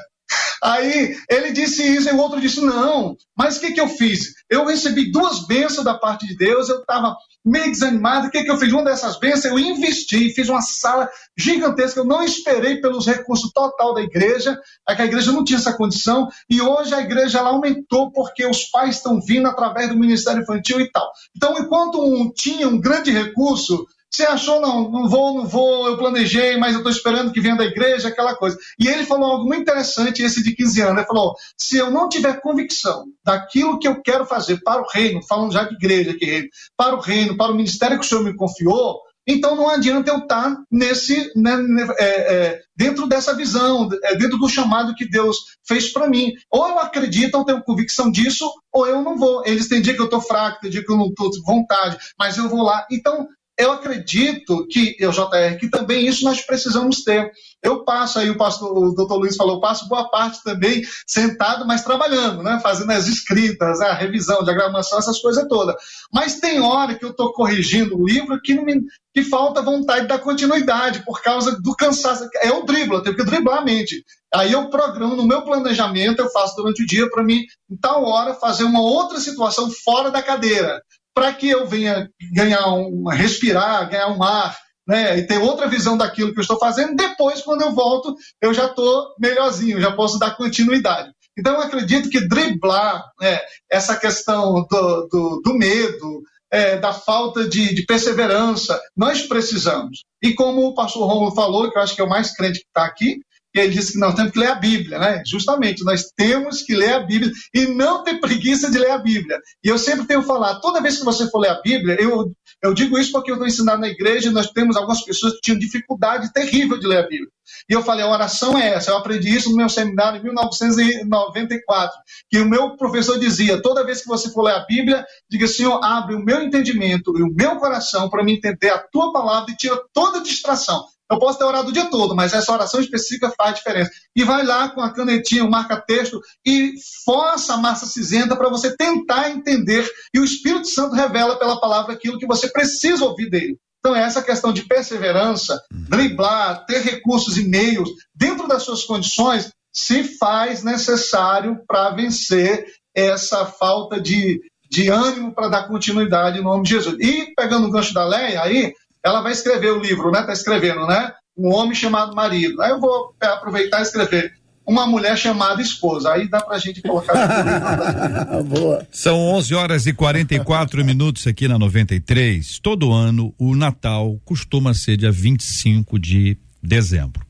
Aí ele disse isso e o outro disse: não. Mas o que, que eu fiz? Eu recebi duas bênçãos da parte de Deus, eu estava meio desanimado. O que, que eu fiz? Uma dessas bênçãos, eu investi, fiz uma sala gigantesca. Eu não esperei pelos recursos total da igreja, é que a igreja não tinha essa condição. E hoje a igreja ela aumentou porque os pais estão vindo através do Ministério Infantil e tal. Então, enquanto um tinha um grande recurso, Você achou, não, não vou, não vou, eu planejei, mas eu estou esperando que venha da igreja, aquela coisa. E ele falou algo muito interessante, esse de 15 anos. Ele falou: se eu não tiver convicção daquilo que eu quero fazer para o reino, falando já de igreja aqui, para o reino, para o ministério que o Senhor me confiou, então não adianta eu estar nesse, né, né, é, é, dentro dessa visão, é, dentro do chamado que Deus fez para mim. Ou eu acredito, ou tenho convicção disso, ou eu não vou. Eles têm dia que eu estou fraco, tem dia que eu não estou com vontade, mas eu vou lá. Então eu acredito que, eu, JR, que também isso nós precisamos ter. Eu passo aí, o, pastor, o doutor Luiz falou, eu passo boa parte também sentado, mas trabalhando, né? fazendo as escritas, a revisão, diagramação, essas coisas todas. Mas tem hora que eu estou corrigindo o livro que, me, que falta vontade da continuidade, por causa do cansaço. É o dribla, eu tenho que driblar a mente. Aí eu programo no meu planejamento, eu faço durante o dia para mim, em tal hora, fazer uma outra situação fora da cadeira para que eu venha ganhar um, respirar, ganhar um ar, né, e ter outra visão daquilo que eu estou fazendo. Depois, quando eu volto, eu já estou melhorzinho, já posso dar continuidade. Então, eu acredito que driblar né, essa questão do, do, do medo, é, da falta de, de, perseverança, nós precisamos. E como o pastor Romulo falou, que eu acho que é o mais crente que está aqui, e ele disse que nós temos que ler a Bíblia, né? Justamente, nós temos que ler a Bíblia e não ter preguiça de ler a Bíblia. E eu sempre tenho falado, toda vez que você for ler a Bíblia, eu, eu digo isso porque eu estou ensinando na igreja e nós temos algumas pessoas que tinham dificuldade terrível de ler a Bíblia. E eu falei, a oração é essa. Eu aprendi isso no meu seminário em 1994, que o meu professor dizia, toda vez que você for ler a Bíblia, diga, Senhor, abre o meu entendimento e o meu coração para me entender a tua palavra e tira toda distração. Eu posso ter orado o dia todo, mas essa oração específica faz diferença. E vai lá com a canetinha, o marca-texto e força a massa cinzenta para você tentar entender. E o Espírito Santo revela pela palavra aquilo que você precisa ouvir dele. Então, é essa questão de perseverança, driblar, ter recursos e meios dentro das suas condições, se faz necessário para vencer essa falta de, de ânimo para dar continuidade em nome de Jesus. E, pegando o gancho da Leia aí, ela vai escrever o livro, né? Está escrevendo, né? Um homem chamado marido. Aí eu vou aproveitar e escrever uma mulher chamada esposa. Aí dá pra gente colocar. Boa. São 11 horas e 44 minutos aqui na 93. Todo ano o Natal costuma ser dia 25 de dezembro.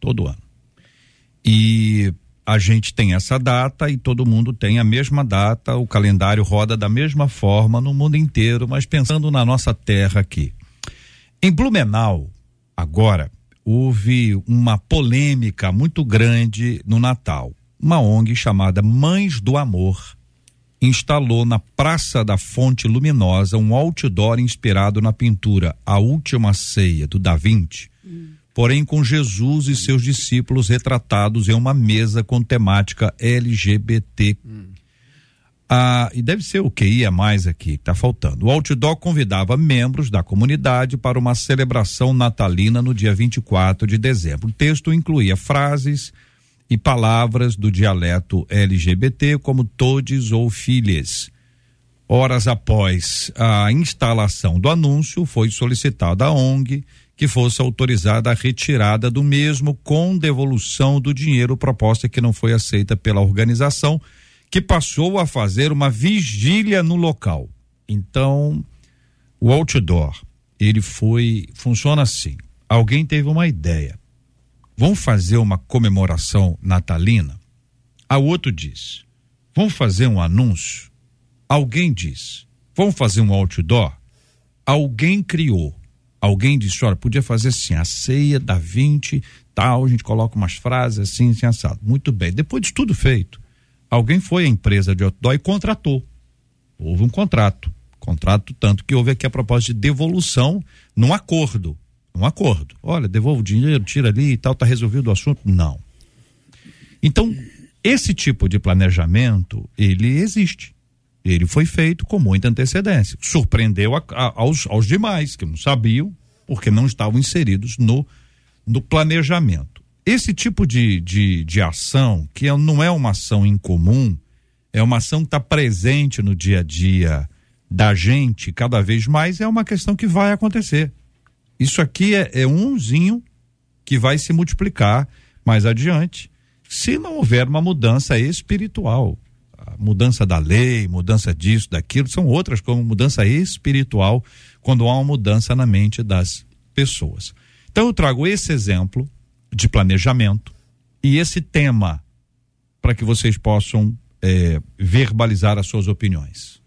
Todo ano. E a gente tem essa data e todo mundo tem a mesma data, o calendário roda da mesma forma no mundo inteiro, mas pensando na nossa terra aqui. Em Blumenau, agora, houve uma polêmica muito grande no Natal. Uma ONG chamada Mães do Amor instalou na Praça da Fonte Luminosa um outdoor inspirado na pintura A Última Ceia, do Da Vinci, porém com Jesus e seus discípulos retratados em uma mesa com temática LGBT. Ah, e deve ser o que ia mais aqui, está faltando. O outdoor convidava membros da comunidade para uma celebração natalina no dia 24 de dezembro. O texto incluía frases e palavras do dialeto LGBT, como todes ou filhas. Horas após a instalação do anúncio, foi solicitada à ONG que fosse autorizada a retirada do mesmo com devolução do dinheiro, proposta que não foi aceita pela organização que passou a fazer uma vigília no local. Então, o outdoor, ele foi, funciona assim. Alguém teve uma ideia. Vamos fazer uma comemoração natalina? A outro diz. Vamos fazer um anúncio? Alguém diz. Vamos fazer um outdoor? Alguém criou. Alguém disse, olha, podia fazer assim, a ceia da 20, tal, a gente coloca umas frases assim, assim, assado. Muito bem. Depois de tudo feito, alguém foi à empresa de outdoor e contratou. Houve um contrato. Contrato tanto que houve aqui a proposta de devolução num acordo. Um acordo. Olha, devolve o dinheiro, tira ali e tal, tá resolvido o assunto? Não. Então, esse tipo de planejamento, ele existe. Ele foi feito com muita antecedência. Surpreendeu a, a, aos, aos demais, que não sabiam, porque não estavam inseridos no, no planejamento. Esse tipo de, de, de ação, que é, não é uma ação incomum, é uma ação que está presente no dia a dia da gente cada vez mais, é uma questão que vai acontecer. Isso aqui é, é umzinho que vai se multiplicar mais adiante, se não houver uma mudança espiritual. mudança da lei, mudança disso, daquilo, são outras como mudança espiritual, quando há uma mudança na mente das pessoas. Então eu trago esse exemplo de planejamento e esse tema para que vocês possam é, verbalizar as suas opiniões.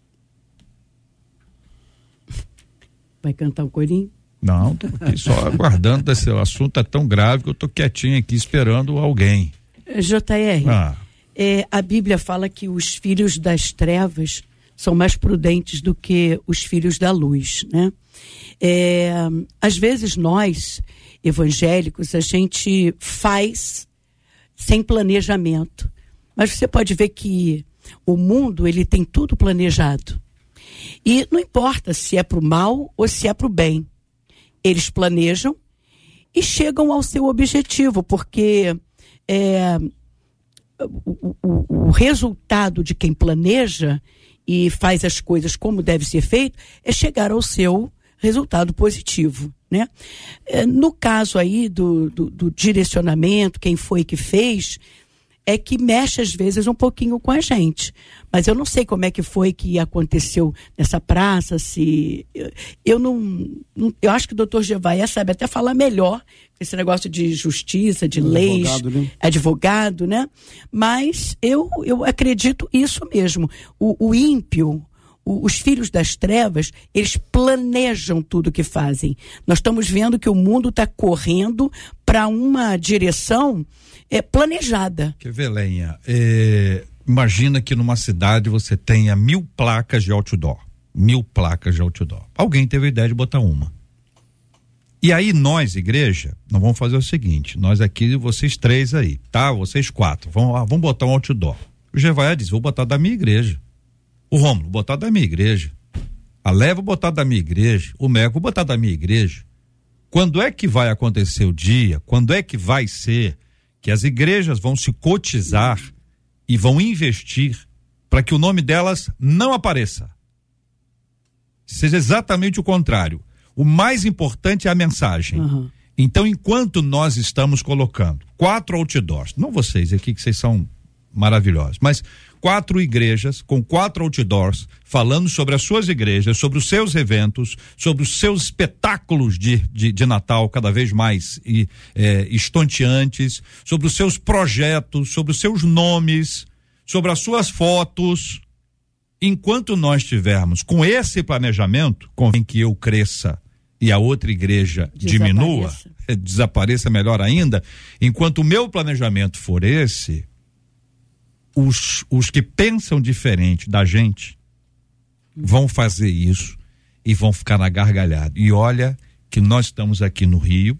Vai cantar o um corinho? Não, tô aqui só aguardando. Esse assunto é tão grave que eu tô quietinho aqui esperando alguém. JR, ah. é, a Bíblia fala que os filhos das trevas são mais prudentes do que os filhos da luz, né? É, às vezes nós, evangélicos, a gente faz sem planejamento. Mas você pode ver que o mundo ele tem tudo planejado. E não importa se é para o mal ou se é para o bem. Eles planejam e chegam ao seu objetivo, porque é, o, o, o resultado de quem planeja e faz as coisas como deve ser feito é chegar ao seu resultado positivo. Né? É, no caso aí do, do, do, direcionamento, quem foi que fez, é que mexe às vezes um pouquinho com a gente. Mas eu não sei como é que foi que aconteceu nessa praça, se eu não, eu acho que o doutor Gevaia sabe até falar melhor esse negócio de justiça, de leis, advogado né? advogado, né? Mas eu, eu acredito isso mesmo. O, o ímpio, os filhos das trevas, eles planejam tudo que fazem. Nós estamos vendo que o mundo está correndo para uma direção é, planejada. Que Lenha, é, imagina que numa cidade você tenha mil placas de outdoor. Mil placas de outdoor. Alguém teve a ideia de botar uma. E aí nós, igreja, nós vamos fazer o seguinte, nós aqui, vocês três aí, tá? Vocês quatro, vamos, vamos botar um outdoor. O Gevaia diz, vou botar da minha igreja. O Romulo, botar da minha igreja. A Leva, botar da minha igreja. O Meco, botar da minha igreja. Quando é que vai acontecer o dia? Quando é que vai ser que as igrejas vão se cotizar e vão investir para que o nome delas não apareça? Seja exatamente o contrário. O mais importante é a mensagem. Uhum. Então, enquanto nós estamos colocando quatro outdoors, não vocês aqui que vocês são maravilhosos, mas quatro igrejas com quatro outdoors falando sobre as suas igrejas, sobre os seus eventos, sobre os seus espetáculos de, de, de Natal cada vez mais e, é, estonteantes, sobre os seus projetos, sobre os seus nomes, sobre as suas fotos. Enquanto nós tivermos com esse planejamento, convém que eu cresça e a outra igreja desapareça. diminua, desapareça melhor ainda, enquanto o meu planejamento for esse, os, os que pensam diferente da gente vão fazer isso e vão ficar na gargalhada. E olha que nós estamos aqui no Rio,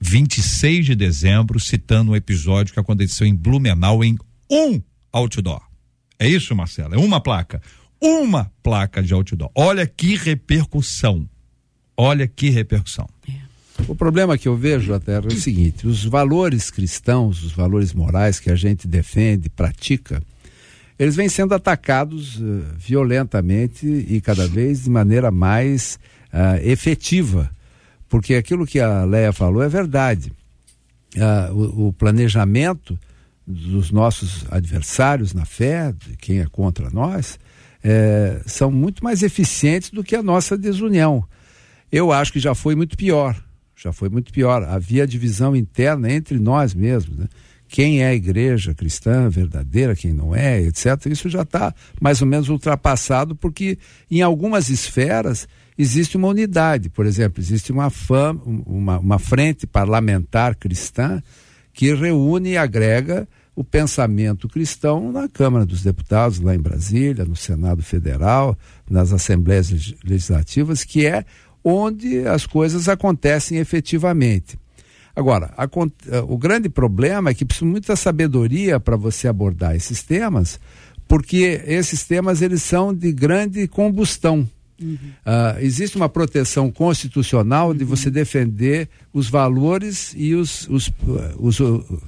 26 de dezembro, citando um episódio que aconteceu em Blumenau em um outdoor. É isso, Marcelo? É uma placa. Uma placa de outdoor. Olha que repercussão. Olha que repercussão. O problema que eu vejo, até é o seguinte: os valores cristãos, os valores morais que a gente defende, pratica, eles vêm sendo atacados uh, violentamente e cada vez de maneira mais uh, efetiva. Porque aquilo que a Leia falou é verdade. Uh, o, o, planejamento dos nossos adversários na fé, de quem é contra nós, é, são muito mais eficientes do que a nossa desunião. Eu acho que já foi muito pior já foi muito pior. Havia divisão interna entre nós mesmos, né? Quem é a igreja cristã verdadeira, quem não é, etc. Isso já está mais ou menos ultrapassado, porque em algumas esferas existe uma unidade. Por exemplo, existe uma, fam, uma, uma frente parlamentar cristã que reúne e agrega o pensamento cristão na Câmara dos Deputados, lá em Brasília, no Senado Federal, nas Assembleias Legislativas, que é onde as coisas acontecem efetivamente. Agora, a, eh, o grande problema é que precisa muita sabedoria para você abordar esses temas, porque esses temas eles são de grande combustão. Uhum. Uh, existe uma proteção constitucional de você defender os valores e os, os, os,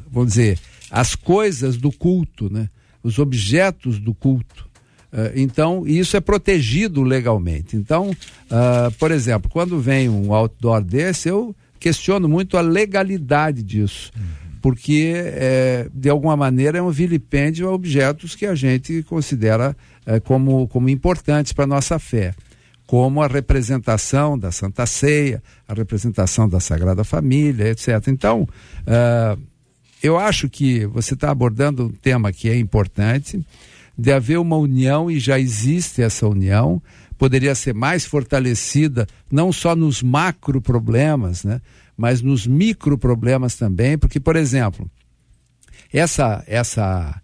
vamos dizer, as coisas do culto, né? os objetos do culto. Uh, então, isso é protegido legalmente. Então, uh, por exemplo, quando vem um outdoor desse, eu questiono muito a legalidade disso. Uhum. porque é, de alguma maneira é um vilipêndio a objetos que a gente considera é, como, como importantes para a nossa fé, como a representação da Santa Ceia, a representação da Sagrada Família, etc. Então, uh, eu acho que você está abordando um tema que é importante, de haver uma união, e já existe essa união, poderia ser mais fortalecida, não só nos macro problemas, né? mas nos micro problemas também, porque, por exemplo, essa, essa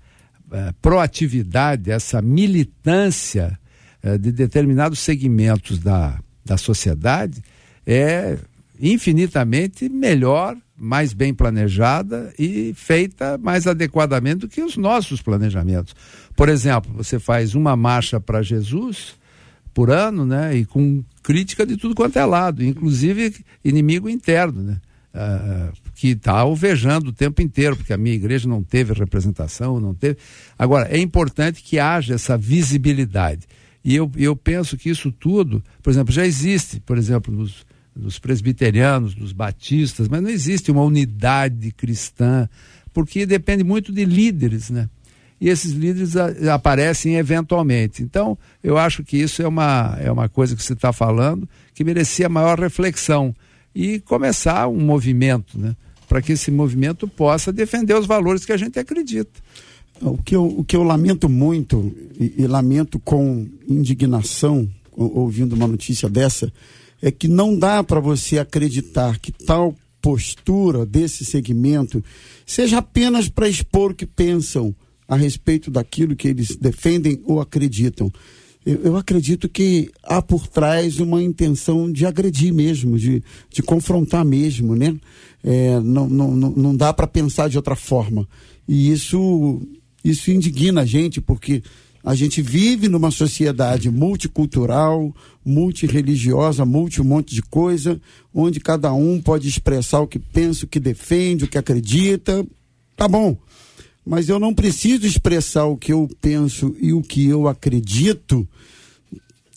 uh, proatividade, essa militância uh, de determinados segmentos da, da sociedade é infinitamente melhor, mais bem planejada e feita mais adequadamente do que os nossos planejamentos. Por exemplo, você faz uma marcha para Jesus por ano, né? E com crítica de tudo quanto é lado, inclusive inimigo interno, né? Uh, que está alvejando o tempo inteiro, porque a minha igreja não teve representação, não teve. Agora, é importante que haja essa visibilidade. E eu, eu penso que isso tudo, por exemplo, já existe, por exemplo, nos, dos presbiterianos, dos batistas, mas não existe uma unidade cristã, porque depende muito de líderes, né? E esses líderes a, aparecem eventualmente. Então, eu acho que isso é uma, é uma coisa que você está falando que merecia maior reflexão e começar um movimento, né? Para que esse movimento possa defender os valores que a gente acredita. O que eu, o que eu lamento muito, e, e lamento com indignação, ouvindo uma notícia dessa, é que não dá para você acreditar que tal postura desse segmento seja apenas para expor o que pensam a respeito daquilo que eles defendem ou acreditam. Eu, eu, acredito que há por trás uma intenção de agredir mesmo, de, de confrontar mesmo, né? É, não, não, não dá para pensar de outra forma. E isso, isso indigna a gente, porque a gente vive numa sociedade multicultural, multireligiosa, multi um monte de coisa, onde cada um pode expressar o que pensa, o que defende, o que acredita. Tá bom. Mas eu não preciso expressar o que eu penso e o que eu acredito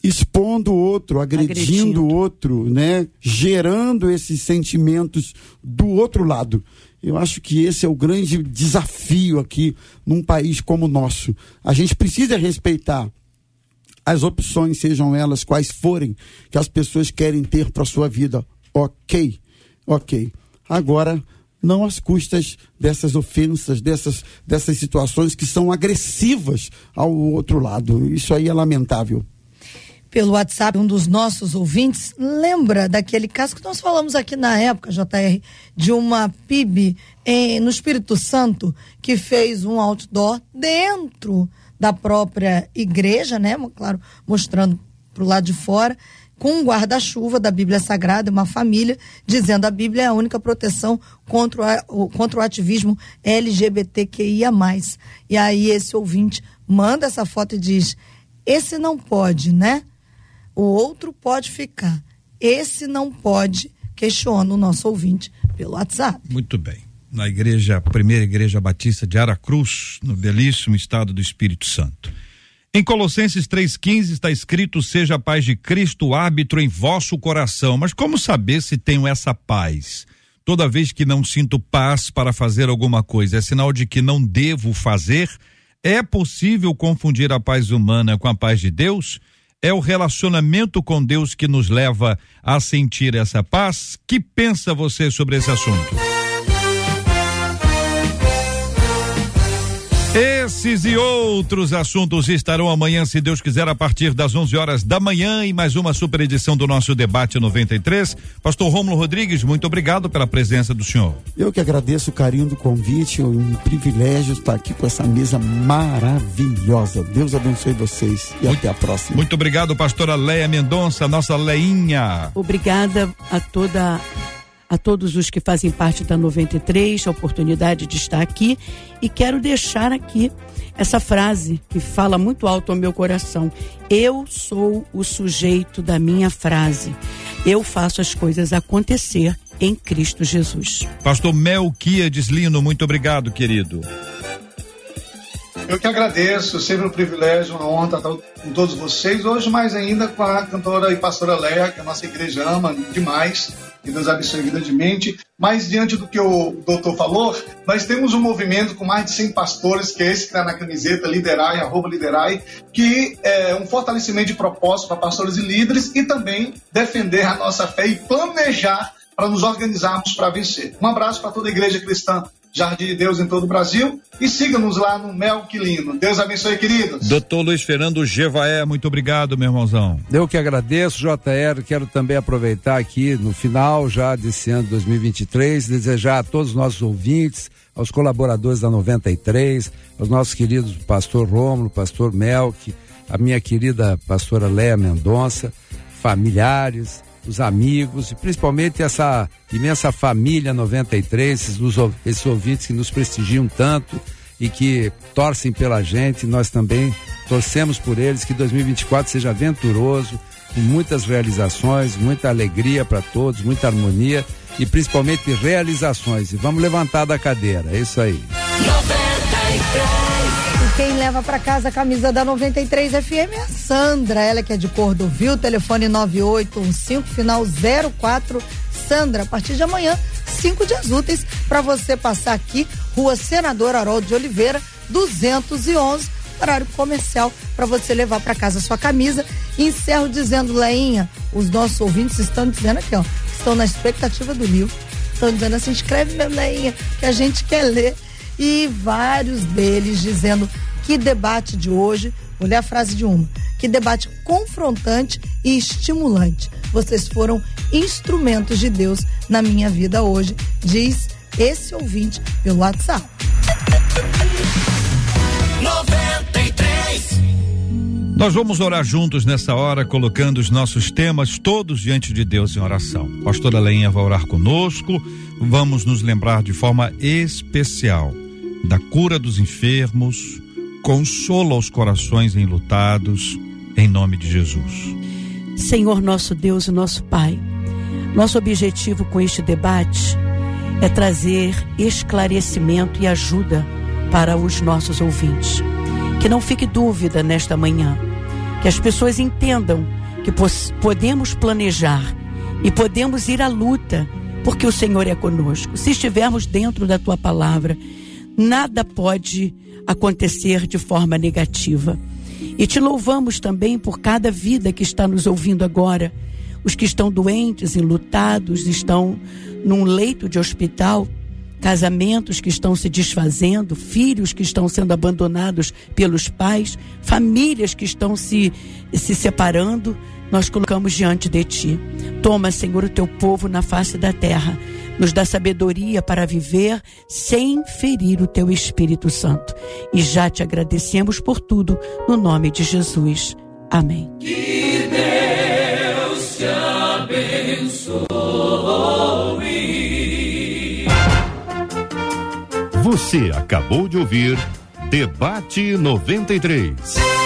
expondo o outro, agredindo o outro, né? Gerando esses sentimentos do outro lado. Eu acho que esse é o grande desafio aqui num país como o nosso. A gente precisa respeitar as opções, sejam elas quais forem, que as pessoas querem ter para sua vida. Ok, ok. Agora, não às custas dessas ofensas, dessas, dessas situações que são agressivas ao outro lado. Isso aí é lamentável pelo WhatsApp, um dos nossos ouvintes lembra daquele caso que nós falamos aqui na época, JR, de uma PIB em, no Espírito Santo que fez um outdoor dentro da própria igreja, né? Claro, mostrando para o lado de fora, com um guarda-chuva da Bíblia Sagrada, uma família, dizendo a Bíblia é a única proteção contra o, contra o ativismo LGBTQIA. E aí esse ouvinte manda essa foto e diz: esse não pode, né? O outro pode ficar. Esse não pode, questiona o nosso ouvinte pelo WhatsApp. Muito bem. Na igreja, primeira igreja batista de Aracruz, no belíssimo estado do Espírito Santo. Em Colossenses 3,15 está escrito: Seja a paz de Cristo árbitro em vosso coração. Mas como saber se tenho essa paz? Toda vez que não sinto paz para fazer alguma coisa, é sinal de que não devo fazer? É possível confundir a paz humana com a paz de Deus? É o relacionamento com Deus que nos leva a sentir essa paz? Que pensa você sobre esse assunto? Esses e outros assuntos estarão amanhã, se Deus quiser, a partir das 11 horas da manhã e mais uma super edição do nosso debate 93. Pastor Rômulo Rodrigues, muito obrigado pela presença do senhor. Eu que agradeço o carinho do convite, é um privilégio estar aqui com essa mesa maravilhosa. Deus abençoe vocês e muito, até a próxima. Muito obrigado, pastora Leia Mendonça, nossa Leinha. Obrigada a toda a todos os que fazem parte da 93, a oportunidade de estar aqui e quero deixar aqui essa frase que fala muito alto ao meu coração. Eu sou o sujeito da minha frase. Eu faço as coisas acontecer em Cristo Jesus. Pastor Melquiades Lino, muito obrigado, querido. Eu que agradeço, sempre um privilégio, uma honra estar com todos vocês. Hoje, mais ainda com a cantora e pastora Léa, que a nossa igreja ama demais. Que Deus abençoe grandemente. Mas, diante do que o doutor falou, nós temos um movimento com mais de 100 pastores, que é esse que está na camiseta, Liderai, arroba Liderai, que é um fortalecimento de propósito para pastores e líderes e também defender a nossa fé e planejar para nos organizarmos para vencer. Um abraço para toda a igreja cristã Jardim de Deus em todo o Brasil e siga-nos lá no Melquilino. Deus abençoe, queridos. Doutor Luiz Fernando Gevaé, muito obrigado, meu irmãozão. Eu que agradeço, JR, quero também aproveitar aqui no final já desse ano 2023, desejar a todos os nossos ouvintes, aos colaboradores da 93, aos nossos queridos pastor Rômulo, pastor Melk, a minha querida pastora Léa Mendonça, familiares, os amigos e principalmente essa imensa família 93, esses, esses ouvintes que nos prestigiam tanto e que torcem pela gente. Nós também torcemos por eles que 2024 seja aventuroso, com muitas realizações, muita alegria para todos, muita harmonia e principalmente realizações. E vamos levantar da cadeira, é isso aí. 93. Quem leva para casa a camisa da 93 FM é a Sandra, ela que é de Cordovil, telefone 9815 final 04 Sandra, a partir de amanhã, cinco dias úteis para você passar aqui, Rua Senador Haroldo de Oliveira, 211, horário comercial para você levar para casa a sua camisa. E encerro dizendo, Leinha, os nossos ouvintes estão dizendo aqui, ó, estão na expectativa do livro. Estão dizendo assim, escreve meu Leinha, que a gente quer ler. E vários deles dizendo que debate de hoje, ler a frase de uma. Que debate confrontante e estimulante. Vocês foram instrumentos de Deus na minha vida hoje, diz esse ouvinte pelo WhatsApp. 93. Nós vamos orar juntos nessa hora, colocando os nossos temas todos diante de Deus em oração. Pastora Leinha vai orar conosco. Vamos nos lembrar de forma especial da cura dos enfermos, consola os corações enlutados, em nome de Jesus. Senhor nosso Deus e nosso Pai, nosso objetivo com este debate é trazer esclarecimento e ajuda para os nossos ouvintes. Que não fique dúvida nesta manhã, que as pessoas entendam que podemos planejar e podemos ir à luta, porque o Senhor é conosco. Se estivermos dentro da tua palavra, nada pode acontecer de forma negativa. E te louvamos também por cada vida que está nos ouvindo agora. Os que estão doentes, enlutados, estão num leito de hospital, casamentos que estão se desfazendo, filhos que estão sendo abandonados pelos pais, famílias que estão se, se separando, nós colocamos diante de Ti. Toma, Senhor, o Teu povo na face da terra nos dá sabedoria para viver sem ferir o teu Espírito Santo. E já te agradecemos por tudo, no nome de Jesus. Amém. Que Deus te abençoe. Você acabou de ouvir Debate 93.